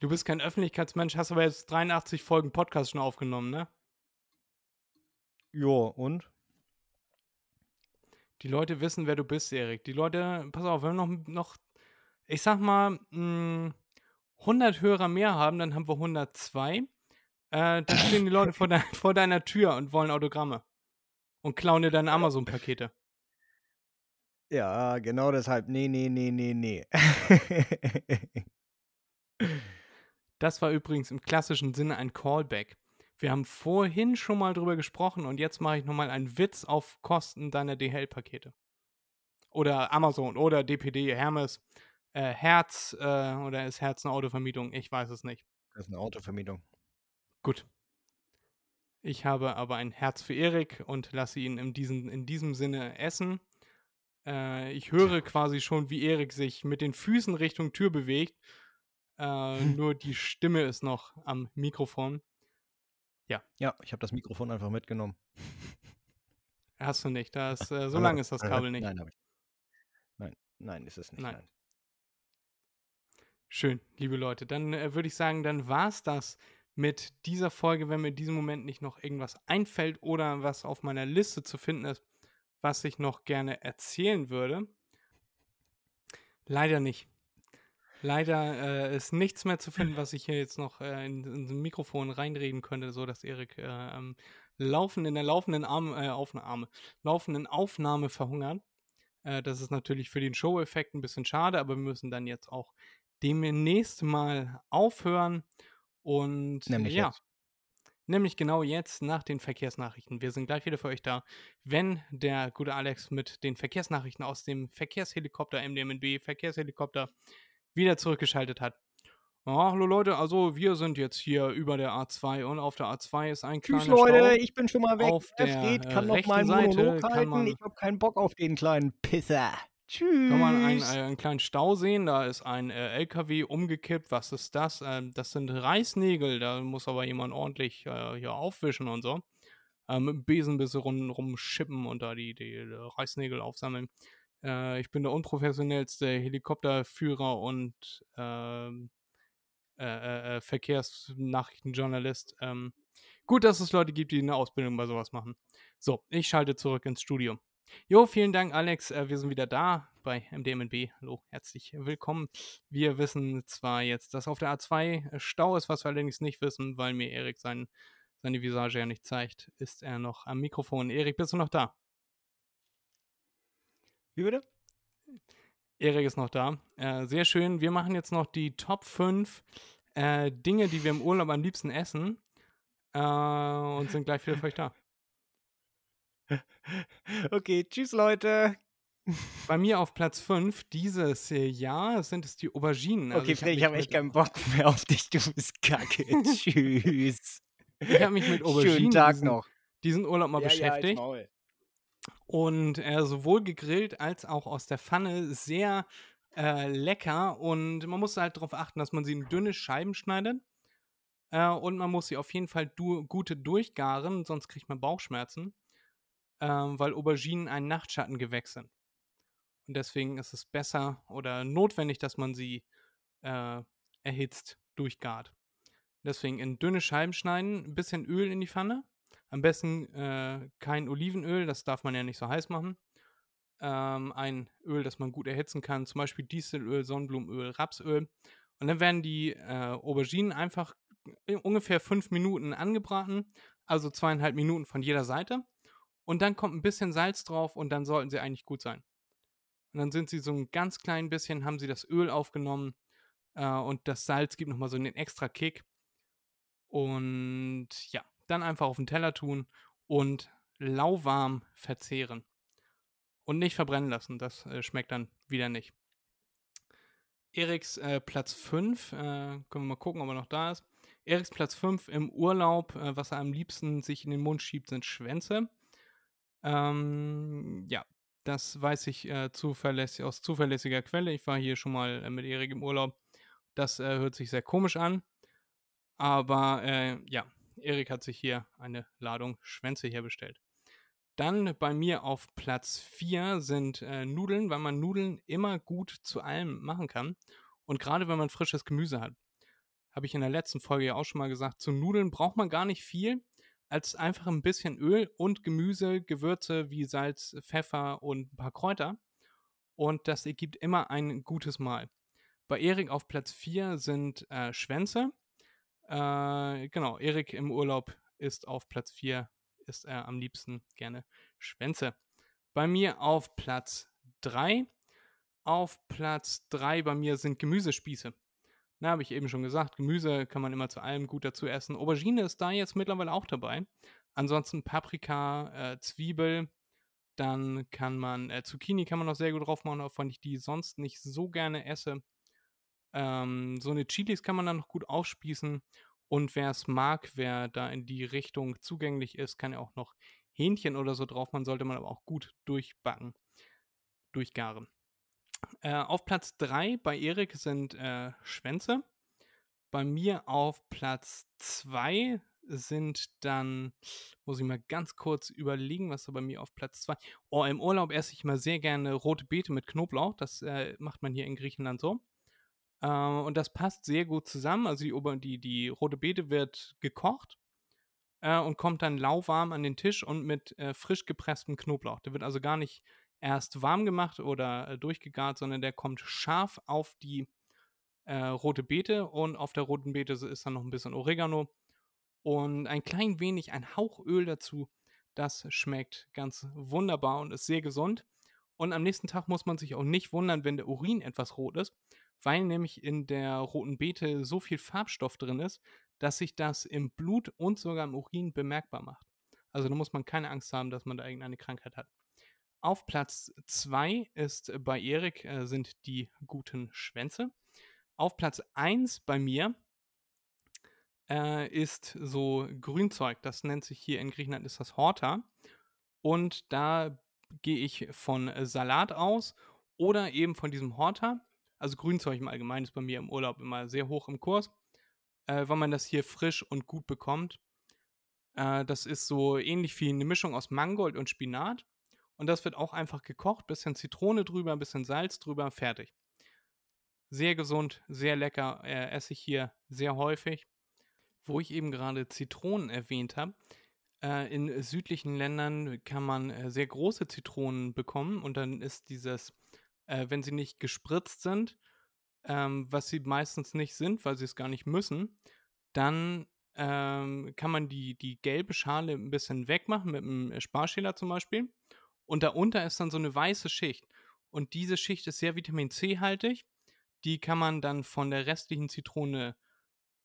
Du bist kein Öffentlichkeitsmensch, hast aber jetzt 83 Folgen Podcast schon aufgenommen, ne? Jo, und? Die Leute wissen, wer du bist, Erik. Die Leute, pass auf, wenn wir noch, noch ich sag mal, mh, 100 Hörer mehr haben, dann haben wir 102. Äh, dann stehen die Leute vor, (laughs) de vor deiner Tür und wollen Autogramme. Und klauen dir deine Amazon-Pakete. Ja, genau deshalb. Nee, nee, nee, nee, nee. Das war übrigens im klassischen Sinne ein Callback. Wir haben vorhin schon mal drüber gesprochen und jetzt mache ich nochmal einen Witz auf Kosten deiner DHL-Pakete. Oder Amazon oder DPD, Hermes. äh, Herz äh, oder ist Herz eine Autovermietung? Ich weiß es nicht. Das ist eine Autovermietung. Gut. Ich habe aber ein Herz für Erik und lasse ihn in, diesen, in diesem Sinne essen. Äh, ich höre quasi schon, wie Erik sich mit den Füßen Richtung Tür bewegt. Äh, (laughs) nur die Stimme ist noch am Mikrofon. Ja. Ja, ich habe das Mikrofon einfach mitgenommen. Hast du nicht. Das, äh, so lang ist das Kabel nicht. Nein. Nein, nein, ist es nicht. Nein. Nein. Schön, liebe Leute. Dann äh, würde ich sagen, dann war es das mit dieser Folge, wenn mir in diesem Moment nicht noch irgendwas einfällt oder was auf meiner Liste zu finden ist, was ich noch gerne erzählen würde. Leider nicht. Leider äh, ist nichts mehr zu finden, was ich hier jetzt noch äh, in, in Mikrofon reinreden könnte, so dass Erik äh, ähm, laufen in der laufenden Arm, äh, Aufnahme, laufenden Aufnahme verhungert. Äh, das ist natürlich für den Show-Effekt ein bisschen schade, aber wir müssen dann jetzt auch demnächst mal aufhören. Und Nämlich ja, jetzt. Nämlich genau jetzt nach den Verkehrsnachrichten. Wir sind gleich wieder für euch da, wenn der gute Alex mit den Verkehrsnachrichten aus dem Verkehrshelikopter MDMNB Verkehrshelikopter wieder zurückgeschaltet hat. Ja, hallo Leute, also wir sind jetzt hier über der A2 und auf der A2 ist ein Tschüss, kleiner Leute, Stau. ich bin schon mal weg. Auf Der Fred kann noch meinen Monolog halten. Ich habe keinen Bock auf den kleinen Pisser. Tschüss. Kann man einen, einen kleinen Stau sehen, da ist ein äh, LKW umgekippt. Was ist das? Ähm, das sind Reißnägel, da muss aber jemand ordentlich äh, hier aufwischen und so. Ähm, mit dem Besen ein bisschen rum, rumschippen und da die, die, äh, Reißnägel aufsammeln. Äh, ich bin der unprofessionellste Helikopterführer und ähm, äh, äh, äh, Verkehrsnachrichtenjournalist. Ähm, gut, dass es Leute gibt, die eine Ausbildung bei sowas machen. So, ich schalte zurück ins Studio. Jo, vielen Dank, Alex. Äh, wir sind wieder da bei MDMNB. Hallo, herzlich willkommen. Wir wissen zwar jetzt, dass auf der A2 Stau ist, was wir allerdings nicht wissen, weil mir Erik sein, seine Visage ja nicht zeigt, ist er noch am Mikrofon. Erik, bist du noch da? Wie bitte? Erik ist noch da. Äh, sehr schön. Wir machen jetzt noch die Top 5 äh, Dinge, die wir im Urlaub am liebsten essen. Äh, und sind gleich wieder für euch da. (laughs) Okay, tschüss, Leute. Bei mir auf Platz 5 dieses Jahr sind es die Auberginen. Also okay, Fred, ich habe echt keinen Bock mehr auf dich. Du bist kacke. (laughs) tschüss. Ich habe mich mit Auberginen Schönen Tag diesen, noch. diesen Urlaub mal Ja, ja, beschäftigt. Maul. und äh, sowohl gegrillt als auch aus der Pfanne sehr äh, lecker. Und man muss halt darauf achten, dass man sie in dünne Scheiben schneidet. Äh, und man muss sie auf jeden Fall du gute durchgaren, sonst kriegt man Bauchschmerzen. Ähm, weil Auberginen ein Nachtschattengewächs sind. Und deswegen ist es besser oder notwendig, dass man sie äh, erhitzt durchgart. Deswegen in dünne Scheiben schneiden, ein bisschen Öl in die Pfanne. Am besten äh, kein Olivenöl, das darf man ja nicht so heiß machen. Ähm, ein Öl, das man gut erhitzen kann, zum Beispiel Dieselöl, Sonnenblumenöl, Rapsöl. Und dann werden die äh, Auberginen einfach in ungefähr fünf Minuten angebraten, also zweieinhalb Minuten von jeder Seite. Und dann kommt ein bisschen Salz drauf und dann sollten sie eigentlich gut sein. Und dann sind sie so ein ganz klein bisschen, haben sie das Öl aufgenommen äh, und das Salz gibt nochmal so einen extra Kick. Und ja, dann einfach auf den Teller tun und lauwarm verzehren. Und nicht verbrennen lassen, das äh, schmeckt dann wieder nicht. Eriks äh, Platz 5, äh, können wir mal gucken, ob er noch da ist. Eriks Platz 5 im Urlaub, äh, was er am liebsten sich in den Mund schiebt, sind Schwänze. Ähm, ja, das weiß ich äh, zuverlässig, aus zuverlässiger Quelle. Ich war hier schon mal äh, mit Erik im Urlaub. Das äh, hört sich sehr komisch an. Aber äh, ja, Erik hat sich hier eine Ladung Schwänze herbestellt. Dann bei mir auf Platz 4 sind äh, Nudeln, weil man Nudeln immer gut zu allem machen kann. Und gerade wenn man frisches Gemüse hat. Habe ich in der letzten Folge ja auch schon mal gesagt, zu Nudeln braucht man gar nicht viel, als einfach ein bisschen Öl und Gemüse, Gewürze wie Salz, Pfeffer und ein paar Kräuter. Und das ergibt immer ein gutes Mahl. Bei Erik auf Platz 4 sind äh, Schwänze. Äh, genau, Erik im Urlaub ist auf Platz 4, ist er am liebsten gerne Schwänze. Bei mir auf Platz 3. Auf Platz 3 bei mir sind Gemüsespieße. Na, habe ich eben schon gesagt, Gemüse kann man immer zu allem gut dazu essen. Aubergine ist da jetzt mittlerweile auch dabei. Ansonsten Paprika, äh, Zwiebel, Dann kann man, äh, Zucchini kann man noch sehr gut drauf machen, auch wenn ich die sonst nicht so gerne esse. Ähm, so eine Chilis kann man dann noch gut aufspießen. Und wer es mag, wer da in die Richtung zugänglich ist, kann ja auch noch Hähnchen oder so drauf machen, sollte man aber auch gut durchbacken, durchgaren. Äh, auf Platz 3 bei Erik sind äh, Schwänze. Bei mir auf Platz 2 sind dann, muss ich mal ganz kurz überlegen, was da bei mir auf Platz 2. Oh, im Urlaub esse ich mal sehr gerne rote Beete mit Knoblauch. Das äh, macht man hier in Griechenland so. Äh, und das passt sehr gut zusammen. Also die, die, die rote Beete wird gekocht äh, und kommt dann lauwarm an den Tisch und mit äh, frisch gepresstem Knoblauch. Der wird also gar nicht erst warm gemacht oder äh, durchgegart, sondern der kommt scharf auf die äh, rote Beete und auf der roten Beete ist dann noch ein bisschen Oregano und ein klein wenig ein Hauch Öl dazu. Das schmeckt ganz wunderbar und ist sehr gesund. Und am nächsten Tag muss man sich auch nicht wundern, wenn der Urin etwas rot ist, weil nämlich in der roten Beete so viel Farbstoff drin ist, dass sich das im Blut und sogar im Urin bemerkbar macht. Also da muss man keine Angst haben, dass man da irgendeine Krankheit hat. Auf Platz 2 ist bei Erik äh, sind die guten Schwänze. Auf Platz 1 bei mir äh, ist so Grünzeug. Das nennt sich hier in Griechenland ist das Horta. Und da gehe ich von Salat aus oder eben von diesem Horta. Also Grünzeug im Allgemeinen ist bei mir im Urlaub immer sehr hoch im Kurs, äh, weil man das hier frisch und gut bekommt. Äh, das ist so ähnlich wie eine Mischung aus Mangold und Spinat. Und das wird auch einfach gekocht, bisschen Zitrone drüber, bisschen Salz drüber, fertig. Sehr gesund, sehr lecker, äh, esse ich hier sehr häufig. Wo ich eben gerade Zitronen erwähnt habe, äh, in südlichen Ländern kann man äh, sehr große Zitronen bekommen und dann ist dieses, äh, wenn sie nicht gespritzt sind, ähm, was sie meistens nicht sind, weil sie es gar nicht müssen, dann ähm, kann man die, die gelbe Schale ein bisschen wegmachen mit einem Sparschäler zum Beispiel. Und darunter ist dann so eine weiße Schicht. Und diese Schicht ist sehr Vitamin C-haltig. Die kann man dann von der restlichen Zitrone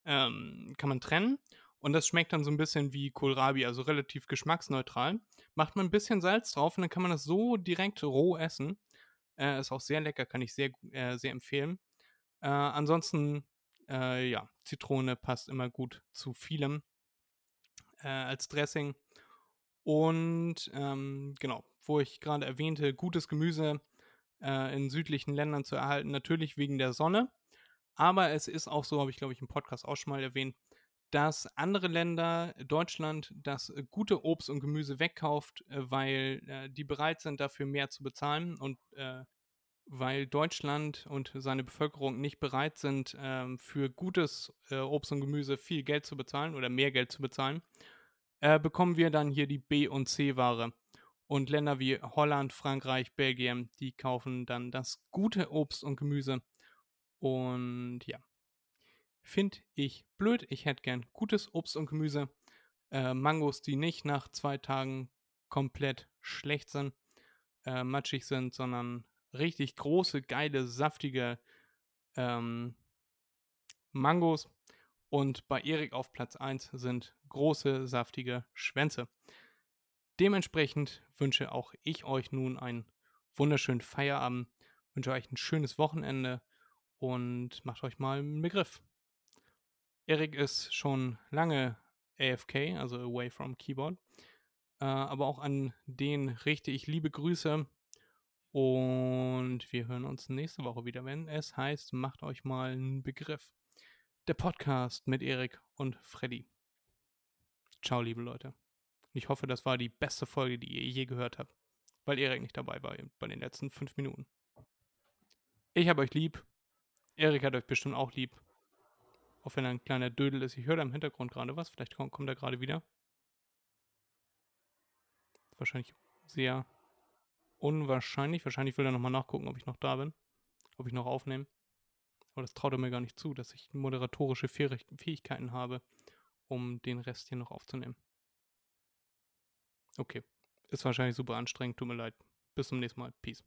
ähm, kann man trennen. Und das schmeckt dann so ein bisschen wie Kohlrabi, also relativ geschmacksneutral. Macht man ein bisschen Salz drauf und dann kann man das so direkt roh essen. Äh, ist auch sehr lecker, kann ich sehr, äh, sehr empfehlen. Äh, ansonsten, äh, ja, Zitrone passt immer gut zu vielem äh, als Dressing. Und ähm, genau, wo ich gerade erwähnte, gutes Gemüse äh, in südlichen Ländern zu erhalten, natürlich wegen der Sonne. Aber es ist auch so, habe ich glaube ich im Podcast auch schon mal erwähnt, dass andere Länder, Deutschland, das äh, gute Obst und Gemüse wegkauft, äh, weil äh, die bereit sind, dafür mehr zu bezahlen und äh, weil Deutschland und seine Bevölkerung nicht bereit sind, äh, für gutes äh, Obst und Gemüse viel Geld zu bezahlen oder mehr Geld zu bezahlen, bekommen wir dann hier die B- und C-Ware. Und Länder wie Holland, Frankreich, Belgien, die kaufen dann das gute Obst und Gemüse und ja, finde ich blöd. Ich hätte gern gutes Obst und Gemüse. Äh, Mangos, die nicht nach zwei Tagen komplett schlecht sind, äh, matschig sind, sondern richtig große, geile, saftige ähm, Mangos. Und bei Erik auf Platz 1 sind große, saftige Schwänze. Dementsprechend wünsche auch ich euch nun einen wunderschönen Feierabend, wünsche euch ein schönes Wochenende und macht euch mal einen Begriff. Erik ist schon lange AFK, also away from keyboard. Äh, aber auch an den richte ich liebe Grüße. Und wir hören uns nächste Woche wieder, wenn es heißt, macht euch mal einen Begriff. Der Podcast mit Erik und Freddy. Ciao, liebe Leute. Ich hoffe, das war die beste Folge, die ihr je gehört habt, weil Erik nicht dabei war bei den letzten fünf Minuten. Ich habe euch lieb. Erik hat euch bestimmt auch lieb. Auch wenn er ein kleiner Dödel ist. Ich höre da im Hintergrund gerade was. Vielleicht kommt, kommt er gerade wieder. Wahrscheinlich sehr unwahrscheinlich. Wahrscheinlich will er nochmal nachgucken, ob ich noch da bin. Ob ich noch aufnehme. Aber das traut er mir gar nicht zu, dass ich moderatorische Fähigkeiten habe, um den Rest hier noch aufzunehmen. Okay. Ist wahrscheinlich super anstrengend. Tut mir leid. Bis zum nächsten Mal. Peace.